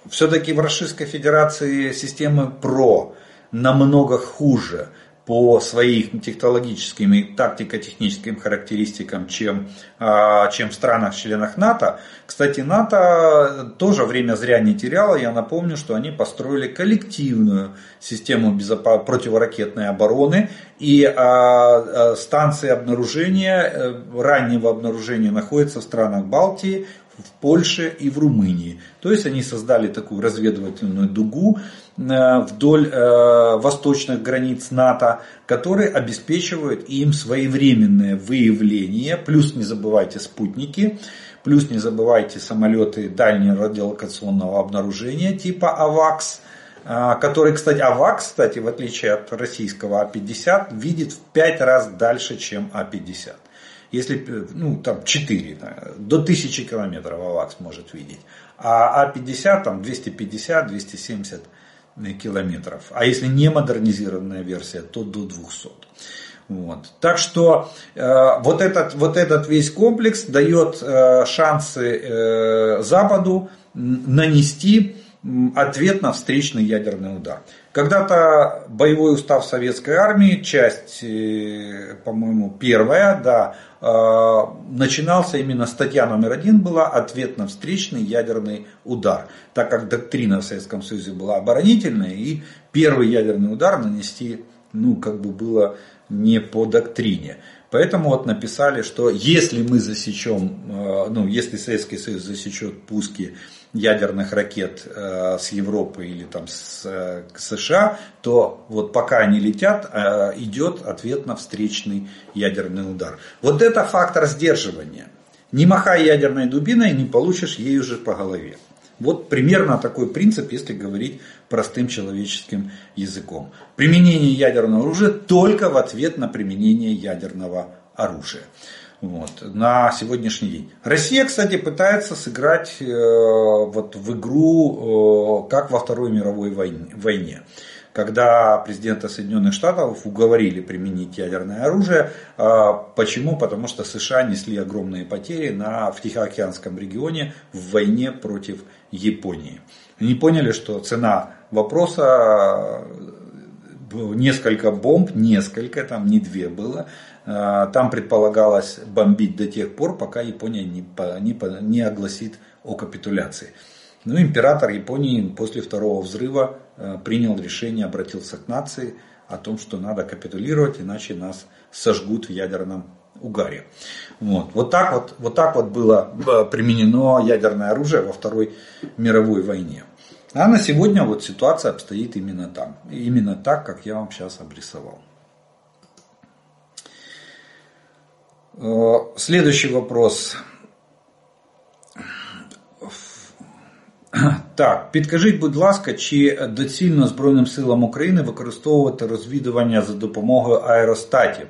все-таки в Российской Федерации системы ПРО намного хуже – по своим технологическим и тактико-техническим характеристикам, чем, а, чем в странах-членах НАТО. Кстати, НАТО тоже время зря не теряло. Я напомню, что они построили коллективную систему противоракетной обороны. И а, а, станции обнаружения, э, раннего обнаружения находятся в странах Балтии, в Польше и в Румынии. То есть они создали такую разведывательную дугу э, вдоль э, восточных границ НАТО, которые обеспечивают им своевременное выявление, плюс не забывайте спутники, плюс не забывайте самолеты дальнего радиолокационного обнаружения типа АВАКС, э, который, кстати, АВАКС, кстати, в отличие от российского А-50, видит в 5 раз дальше, чем А-50 если, ну, там 4, до 1000 километров АВАКС может видеть, а А50 там 250-270 километров. А если не модернизированная версия, то до 200. Вот. Так что э, вот, этот, вот этот весь комплекс дает э, шансы э, Западу нанести ответ на встречный ядерный удар. Когда-то боевой устав советской армии, часть, э, по-моему, первая, да, э, начинался именно статья номер один была «Ответ на встречный ядерный удар», так как доктрина в Советском Союзе была оборонительная, и первый ядерный удар нанести, ну, как бы было не по доктрине. Поэтому вот написали, что если мы засечем, э, ну, если Советский Союз засечет пуски ядерных ракет э, с Европы или там с э, США, то вот пока они летят, идет ответ на встречный ядерный удар. Вот это фактор сдерживания. Не махай ядерной дубиной, не получишь ею же по голове. Вот примерно такой принцип, если говорить простым человеческим языком. Применение ядерного оружия только в ответ на применение ядерного оружия вот, на сегодняшний день. Россия, кстати, пытается сыграть э, вот в игру, э, как во Второй мировой войне, войне. Когда президента Соединенных Штатов уговорили применить ядерное оружие. Э, почему? Потому что США несли огромные потери на, в Тихоокеанском регионе в войне против Японии. Они поняли, что цена вопроса несколько бомб, несколько, там не две было, а, там предполагалось бомбить до тех пор, пока Япония не, не, не огласит о капитуляции. Ну, император Японии после второго взрыва а, принял решение, обратился к нации о том, что надо капитулировать, иначе нас сожгут в ядерном угаре. Вот, вот, так, вот, вот так вот было а, применено ядерное оружие во Второй мировой войне. А на сегодня вот ситуация обстоит именно там. Именно так, как я вам сейчас обрисовал. Э, следующий вопрос. Так, підкажіть, будь ласка, чи доцільно Збройним силам України використовувати розвідування за допомогою аеростатів?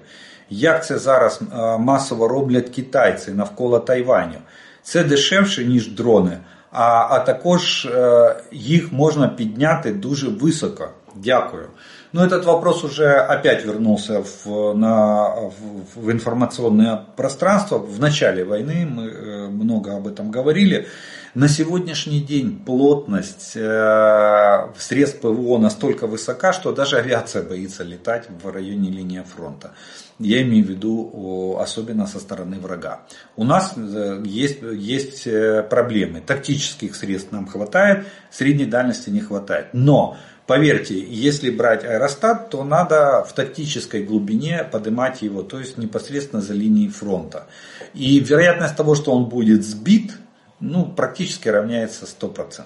Як це зараз масово роблять китайці навколо Тайваню? Це дешевше, ніж дрони, а а також е, їх можна підняти дуже високо. Дякую. Ну, этот вопрос уже опять вернулся в, на, в, в информационное пространство. В начале войны мы э, много об этом говорили. На сегодняшний день плотность э, средств ПВО настолько высока, что даже авиация боится летать в районе линии фронта. Я имею в виду особенно со стороны врага. У нас э, есть, есть проблемы. Тактических средств нам хватает, средней дальности не хватает. Но Поверьте, если брать аэростат, то надо в тактической глубине поднимать его, то есть непосредственно за линией фронта. И вероятность того, что он будет сбит, ну, практически равняется 100%,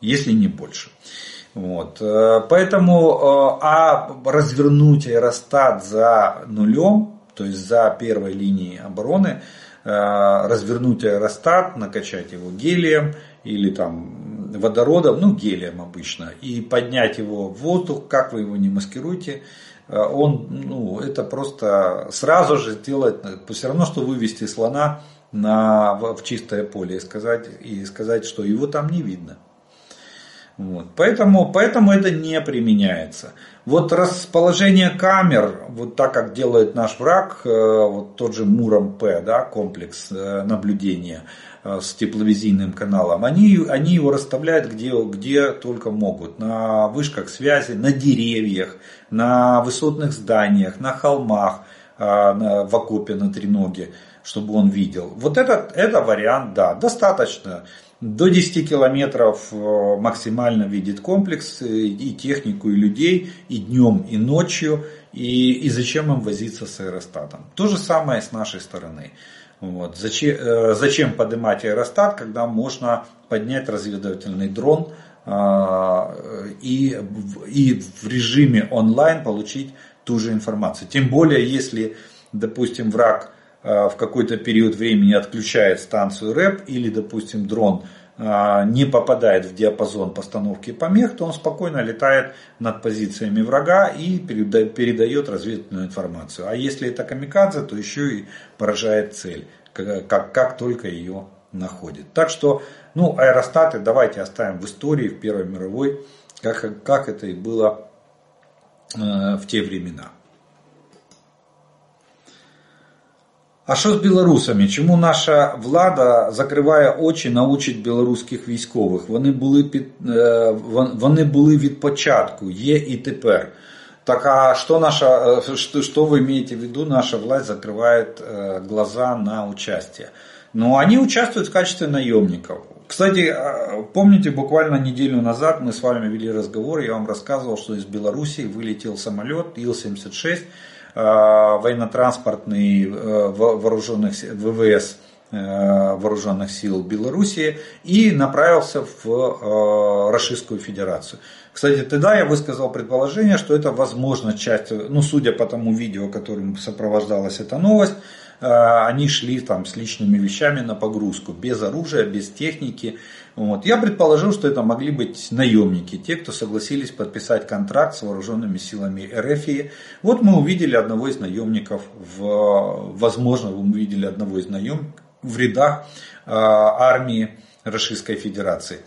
если не больше. Вот. Э, поэтому, э, а развернуть аэростат за нулем, то есть за первой линией обороны, э, развернуть аэростат, накачать его гелием или там водородом, ну гелием обычно, и поднять его в воздух, как вы его не маскируете, э, он, ну, это просто сразу же сделать, все равно, что вывести слона на, в чистое поле и сказать, и сказать, что его там не видно. Вот. Поэтому, поэтому это не применяется. Вот расположение камер, вот так как делает наш враг, э, вот тот же Муром П, да, комплекс э, наблюдения, Э, с тепловизийным каналом, они, они его расставляют где, где только могут. На вышках связи, на деревьях, на высотных зданиях, на холмах, э, в окопе на треноге, чтобы он видел. Вот этот это вариант, да, достаточно. До 10 километров э, максимально видит комплекс и технику, и людей, и днем, и ночью. И, и зачем им возиться с аэростатом? То же самое с нашей стороны. Вот. Зачем, э, зачем поднимать аэростат, когда можно поднять разведывательный дрон а, и, и в режиме онлайн получить ту же информацию. Тем более, если, допустим, враг а, в какой-то период времени отключает станцию РЭП или, допустим, дрон не попадает в диапазон постановки помех, то он спокойно летает над позициями врага и передает разведывательную информацию. А если это камикадзе, то еще и поражает цель, как, как только ее находит. Так что, ну, аэростаты давайте оставим в истории, в Первой мировой, как, как это и было э, в те времена. А що з білорусами? Чому наша влада, закриває очі, научить білоруських військових? Вони були під вони були від початку, є і тепер. Так а что наша, что, что вы имеете в виду, наша власть закрывает глаза на участие? Ну, они участвуют в качестве наемников. Кстати, помните, буквально неделю назад мы с вами вели разговор, я вам рассказывал, что из Белоруссии вылетел самолет Ил-76, Э, военно-транспортный э, вооруженных ВВС э, вооруженных сил Белоруссии и направился в Российскую Федерацию. Кстати, тогда я высказал предположение, что это возможно часть, ну судя по тому видео, которым сопровождалась эта новость, они шли там с личными вещами на погрузку, без оружия, без техники, вот. Я предположил, что это могли быть наемники, те, кто согласились подписать контракт с вооруженными силами РФ. Вот мы увидели одного из наемников, в, возможно, мы увидели одного из наемников в рядах э, армии Российской Федерации.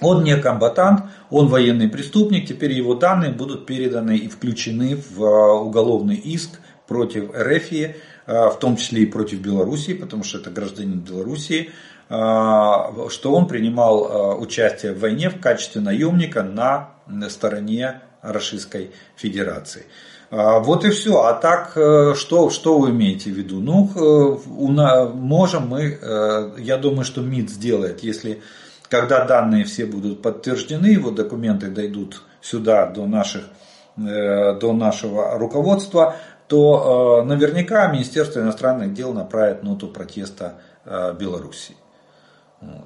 Он не комбатант, он военный преступник, теперь его данные будут переданы и включены в уголовный иск против РФ, в том числе и против Белоруссии, потому что это гражданин Белоруссии, а, что он принимал а, участие в войне в качестве наемника на стороне Российской Федерации. А, вот и все. А так, э, что, что вы имеете в виду? Ну, э, можем мы, э, я думаю, что МИД сделает, если когда данные все будут подтверждены, его документы дойдут сюда до, наших, до нашего руководства, то наверняка Министерство иностранных дел направит ноту протеста Белоруссии.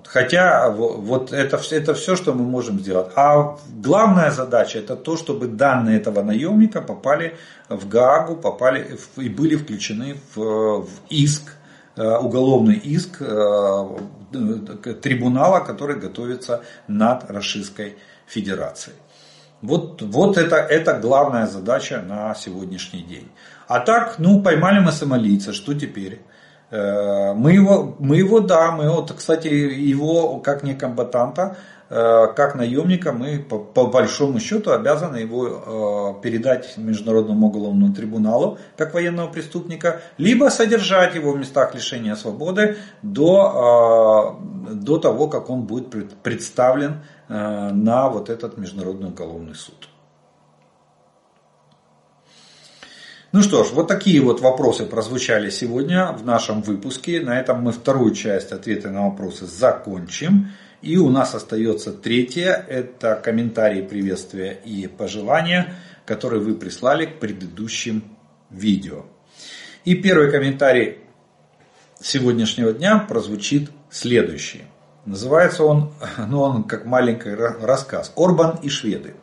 Хотя вот это, это все, что мы можем сделать. А главная задача это то, чтобы данные этого наемника попали в Гаагу, попали и были включены в, в иск уголовный иск трибунала, который готовится над Российской Федерацией. Вот, вот это, это главная задача на сегодняшний день. А так, ну, поймали мы сомалийца, что теперь? Э, мы его, мы его, да, мы вот, кстати, его как некомбатанта, э, как наемника, мы по, по большому счету обязаны его э, передать Международному уголовному трибуналу как военного преступника, либо содержать его в местах лишения свободы до, до того, как он будет представлен на вот этот Международный уголовный суд. Ну что ж, вот такие вот вопросы прозвучали сегодня в нашем выпуске. На этом мы вторую часть ответа на вопросы закончим. И у нас остается третья, это комментарии, приветствия и пожелания, которые вы прислали к предыдущим видео. И первый комментарий сегодняшнего дня прозвучит следующий. Называется он, ну он как маленький рассказ. Орбан и шведы.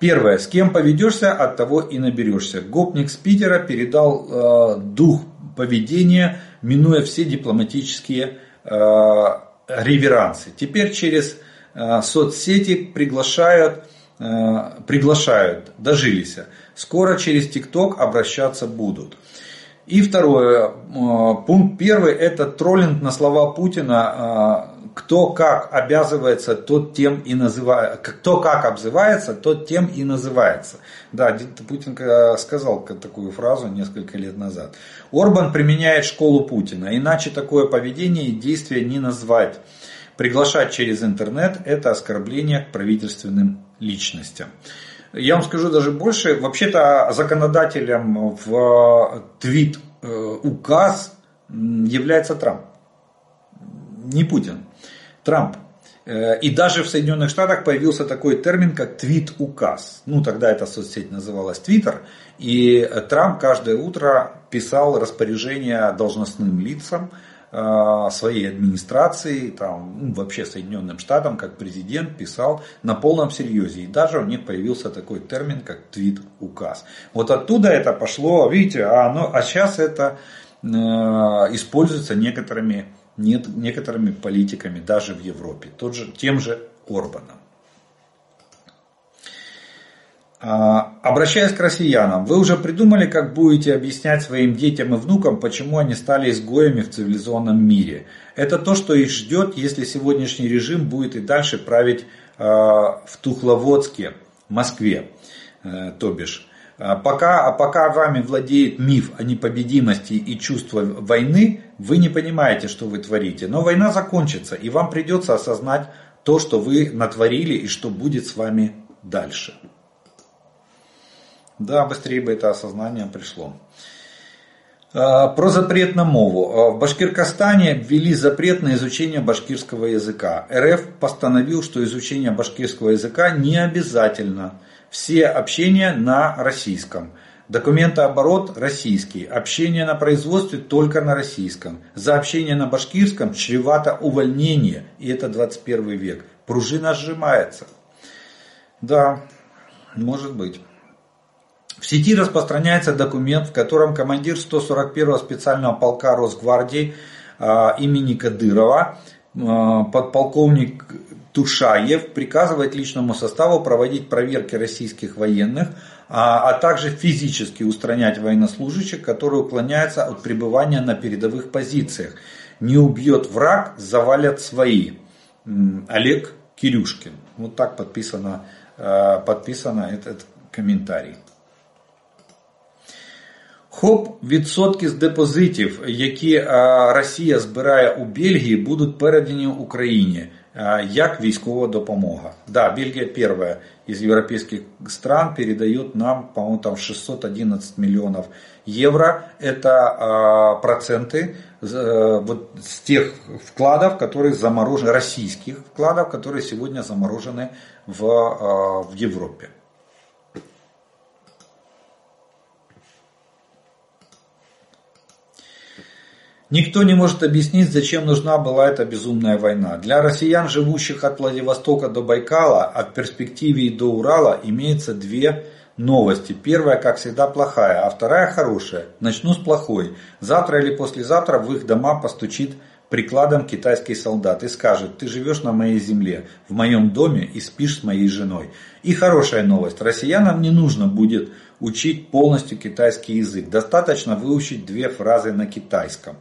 Первое. С кем поведешься, от того и наберешься. Гопник с Питера передал э, дух поведения, минуя все дипломатические э, реверансы. Теперь через э, соцсети приглашают, э, приглашают, дожились. Скоро через ТикТок обращаться будут. И второе, э, пункт первый, это троллинг на слова Путина э, кто как обязывается, тот тем и называется, кто как обзывается, тот тем и называется. Да, Путин сказал такую фразу несколько лет назад. Орбан применяет школу Путина, иначе такое поведение и действие не назвать. Приглашать через интернет – это оскорбление к правительственным личностям. Я вам скажу даже больше, вообще-то законодателем в твит э, указ является Трамп, не Путин. Трамп. Э, и даже в Соединенных Штатах появился такой термин, как твит-указ. Ну, тогда эта соцсеть называлась Твиттер. И Трамп каждое утро писал распоряжения должностным лицам э, своей администрации, там, ну, вообще Соединенным Штатам, как президент, писал на полном серьезе. И даже у них появился такой термин, как твит-указ. Вот оттуда это пошло, видите, а, ну, а сейчас это э, используется некоторыми нет, некоторыми политиками даже в Европе, тот же, тем же Орбаном. А, обращаясь к россиянам, вы уже придумали, как будете объяснять своим детям и внукам, почему они стали изгоями в цивилизованном мире? Это то, что их ждет, если сегодняшний режим будет и дальше править а, в Тухловодске, Москве, э, то бишь. А пока, а пока вами владеет миф о непобедимости и чувство войны, вы не понимаете, что вы творите. Но война закончится, и вам придется осознать то, что вы натворили и что будет с вами дальше. Да, быстрее бы это осознание пришло. А, про запрет на мову. В Башкиркостане ввели запрет на изучение башкирского языка. РФ постановил, что изучение башкирского языка не обязательно – все общения на российском. Документооборот российский. Общение на производстве только на российском. За общение на башкирском чревато увольнение. И это 21 век. Пружина сжимается. Да, может быть. В сети распространяется документ, в котором командир 141-го специального полка Росгвардии э, имени Кадырова, э, подполковник Тушаев приказывает личному составу проводить проверки российских военных, а, а также физически устранять военнослужащих, которые уклоняются от пребывания на передовых позициях. Не убьет враг, завалят свои. Олег Кирюшкин. Вот так подписано, подписано этот комментарий. Хоп, відсотки з депозитів, які Росія збирає у Бельгії, будуть передані Україні як військова допомога. Да, Бельгия первая из европейских стран передает нам, по-моему, там 611 миллионов евро. Это проценты э, вот с тех вкладов, которые заморожены, российских вкладов, которые сегодня заморожены в, в Европе. Никто не может объяснить, зачем нужна была эта безумная война. Для россиян, живущих от Владивостока до Байкала, а в перспективе и до Урала, имеется две новости. Первая, как всегда, плохая, а вторая хорошая. Начну с плохой. Завтра или послезавтра в их дома постучит прикладом китайский солдат и скажет, ты живешь на моей земле, в моем доме и спишь с моей женой. И хорошая новость, россиянам не нужно будет учить полностью китайский язык. Достаточно выучить две фразы на китайском.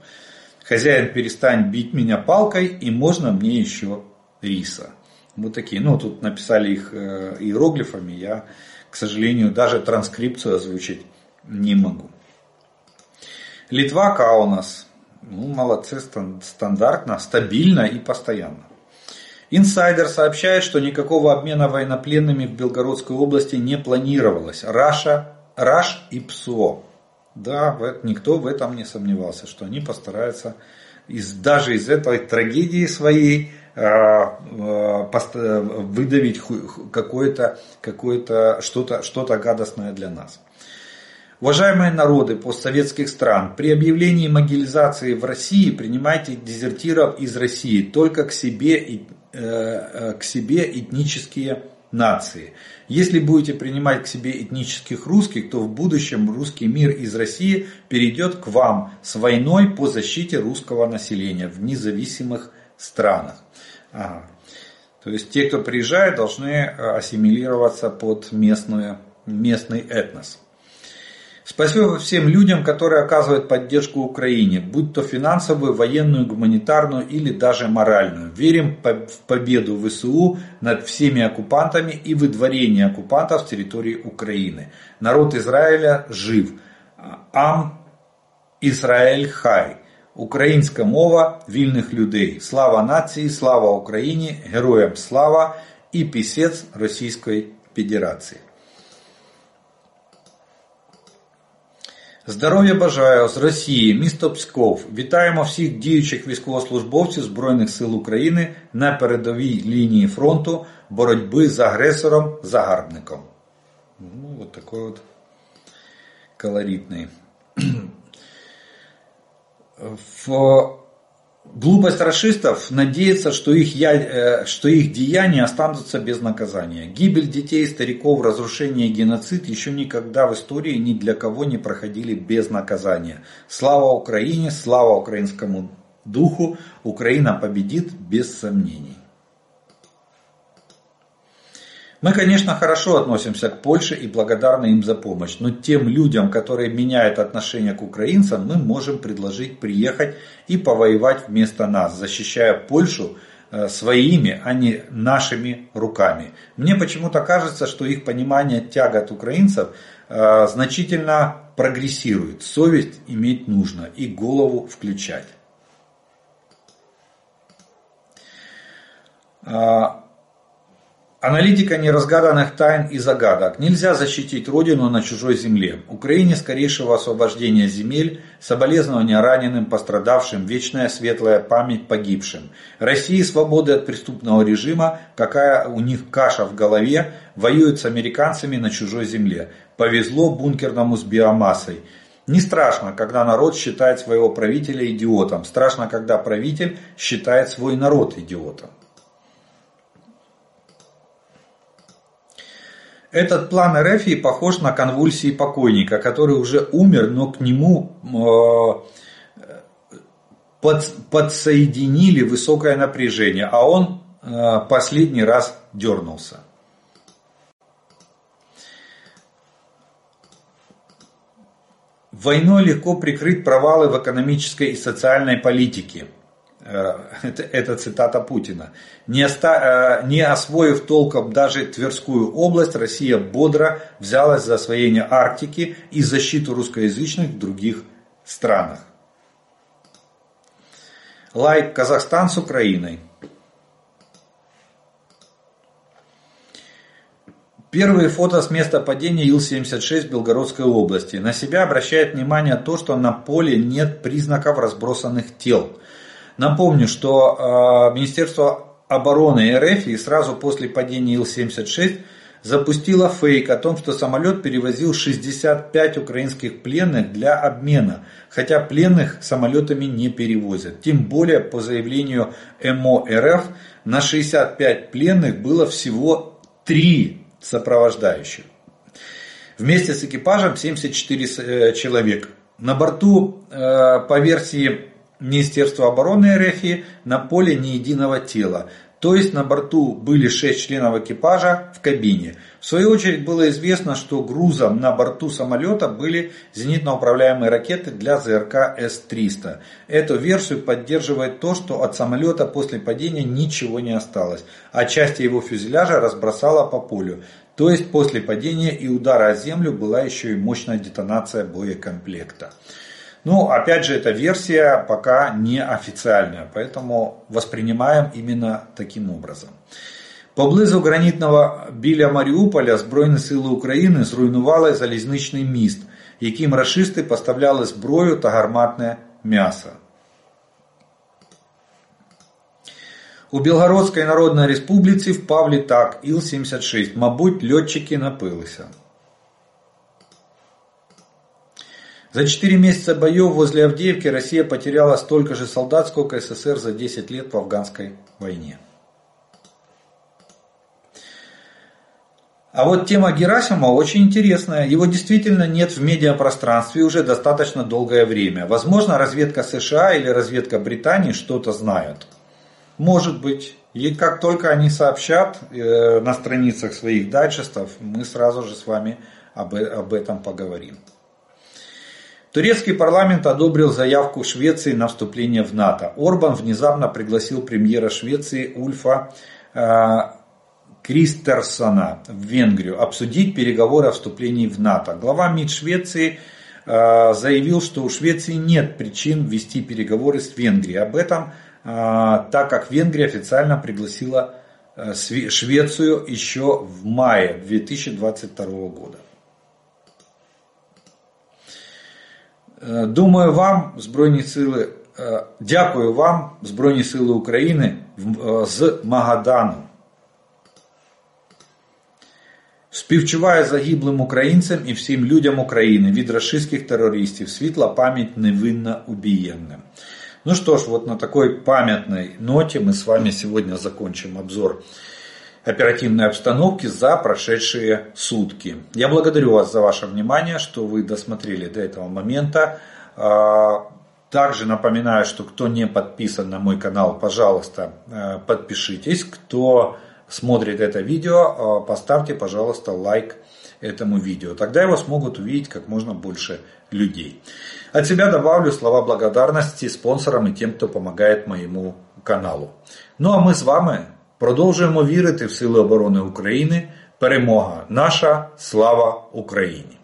Хозяин, перестань бить меня палкой и можно мне еще риса. Вот такие. Ну, тут написали их э, иероглифами. Я, к сожалению, даже транскрипцию озвучить не могу. Литва Каунас. Ну, молодцы, стандартно, стабильно и постоянно. Инсайдер сообщает, что никакого обмена военнопленными в Белгородской области не планировалось. Раша, Раш и ПСО. Да, никто в этом не сомневался, что они постараются из, даже из этой трагедии своей а, а, выдавить какое-то какое что-то что гадостное для нас. Уважаемые народы постсоветских стран, при объявлении могилизации в России принимайте дезертиров из России только к себе, э, к себе этнические нации. Если будете принимать к себе этнических русских, то в будущем русский мир из России перейдет к вам с войной по защите русского населения в независимых странах. Ага. То есть те, кто приезжает, должны э, ассимилироваться под местную, местный этнос. Спасибо всем людям, которые оказывают поддержку Украине, будь то финансовую, военную, гуманитарную или даже моральную. Верим в победу ВСУ над всеми оккупантами и выдворение оккупантов с территории Украины. Народ Израиля жив. Ам Ізраїль хай. Українська мова вільних людей. Слава нації, слава Україні, героям слава і пісець Російської Федерації. Здоров'я бажаю з Росії, місто Псков. Вітаємо всіх діючих військовослужбовців Збройних сил України на передовій лінії фронту боротьби з агресором, загарбником. Ну, от такий от колоритний. Глупость расистов надеяться, что их, я, э, что их деяния останутся без наказания. Гибель детей, стариков, разрушение и геноцид еще никогда в истории ни для кого не проходили без наказания. Слава Украине, слава украинскому духу, Украина победит без сомнений. Мы, конечно, хорошо относимся к Польше и благодарны им за помощь, но тем людям, которые меняют отношение к украинцам, мы можем предложить приехать и повоевать вместо нас, защищая Польшу э, своими, а не нашими руками. Мне почему-то кажется, что их понимание тягот украинцев э, значительно прогрессирует. Совесть иметь нужно и голову включать. Аналитика неразгаданных тайн и загадок. Нельзя защитить Родину на чужой земле. Украине скорейшего освобождения земель, соболезнования раненым, пострадавшим, вечная светлая память погибшим. России свободы от преступного режима, какая у них каша в голове, воюют с американцами на чужой земле. Повезло бункерному с биомассой. Не страшно, когда народ считает своего правителя идиотом. Страшно, когда правитель считает свой народ идиотом. Этот план РФ похож на конвульсии покойника, который уже умер, но к нему э, под, подсоединили высокое напряжение, а он э, последний раз дернулся. Войной легко прикрыть провалы в экономической и социальной политике – это, это цитата Путина. Не, оста, э, не освоив толком даже Тверскую область, Россия бодро взялась за освоение Арктики и защиту русскоязычных в других странах. Лайк Казахстан с Украиной. Первые фото с места падения Ил-76 в Белгородской области. На себя обращает внимание то, что на поле нет признаков разбросанных тел. Напомню, что э, Министерство обороны РФ и сразу после падения Ил-76 запустило фейк о том, что самолет перевозил 65 украинских пленных для обмена, хотя пленных самолетами не перевозят. Тем более, по заявлению МО РФ, на 65 пленных было всего 3 сопровождающих. Вместе с экипажем 74 э, человек. На борту, э, по версии Министерства обороны РФ, на поле ни единого тела. То есть на борту были 6 членов экипажа в кабине. В свою очередь было известно, что грузом на борту самолета были зенитно-управляемые ракеты для ЗРК С-300. Эту версию поддерживает то, что от самолета после падения ничего не осталось, а часть его фюзеляжа разбросала по полю. То есть после падения и удара о землю была еще и мощная детонация боекомплекта. Ну, опять же, эта версия пока не официальная, поэтому воспринимаем именно таким образом. Поблизу гранітного біля Маріуполя Збройні сили України зруйнували залізничний міст, яким рашисти поставляли зброю та гарматне м'ясо. У Білгородській Народній Республіці впав літак Іл-76. Мабуть, льотчики напилися. За 4 месяца боев возле Авдеевки Россия потеряла столько же солдат, сколько СССР за 10 лет по афганской войне. А вот тема Герасимова очень интересная. Его действительно нет в медиапространстве уже достаточно долгое время. Возможно, разведка США или разведка Британии что-то знают. Может быть. И как только они сообщат э, на страницах своих дайджестов, мы сразу же с вами об, об этом поговорим. Турецкий парламент одобрил заявку Швеции на вступление в НАТО. Орбан внезапно пригласил премьера Швеции Ульфа э, Кристерсона в Венгрию обсудить переговоры о вступлении в НАТО. Глава МИД Швеции э, заявил, что у Швеции нет причин вести переговоры с Венгрией. Об этом, э, так как Венгрия официально пригласила Швецию еще в мае 2022 года. думаю, вам, Збройні Сили, е, дякую вам, Збройні Сили України е, з Магадану. Співчуваю загиблим українцям і всім людям України від рашистських терористів. Світла память невинно убиенным. Ну что ж, вот на такой памятной ноте мы с вами сегодня закончим обзор оперативной обстановки за прошедшие сутки. Я благодарю вас за ваше внимание, что вы досмотрели до этого момента. А, также напоминаю, что кто не подписан на мой канал, пожалуйста, э, подпишитесь. Кто смотрит это видео, э, поставьте, пожалуйста, лайк этому видео. Тогда его смогут увидеть как можно больше людей. От себя добавлю слова благодарности спонсорам и тем, кто помогает моему каналу. Ну а мы с вами Продовжуємо вірити в Сили оборони України. Перемога наша, слава Україні!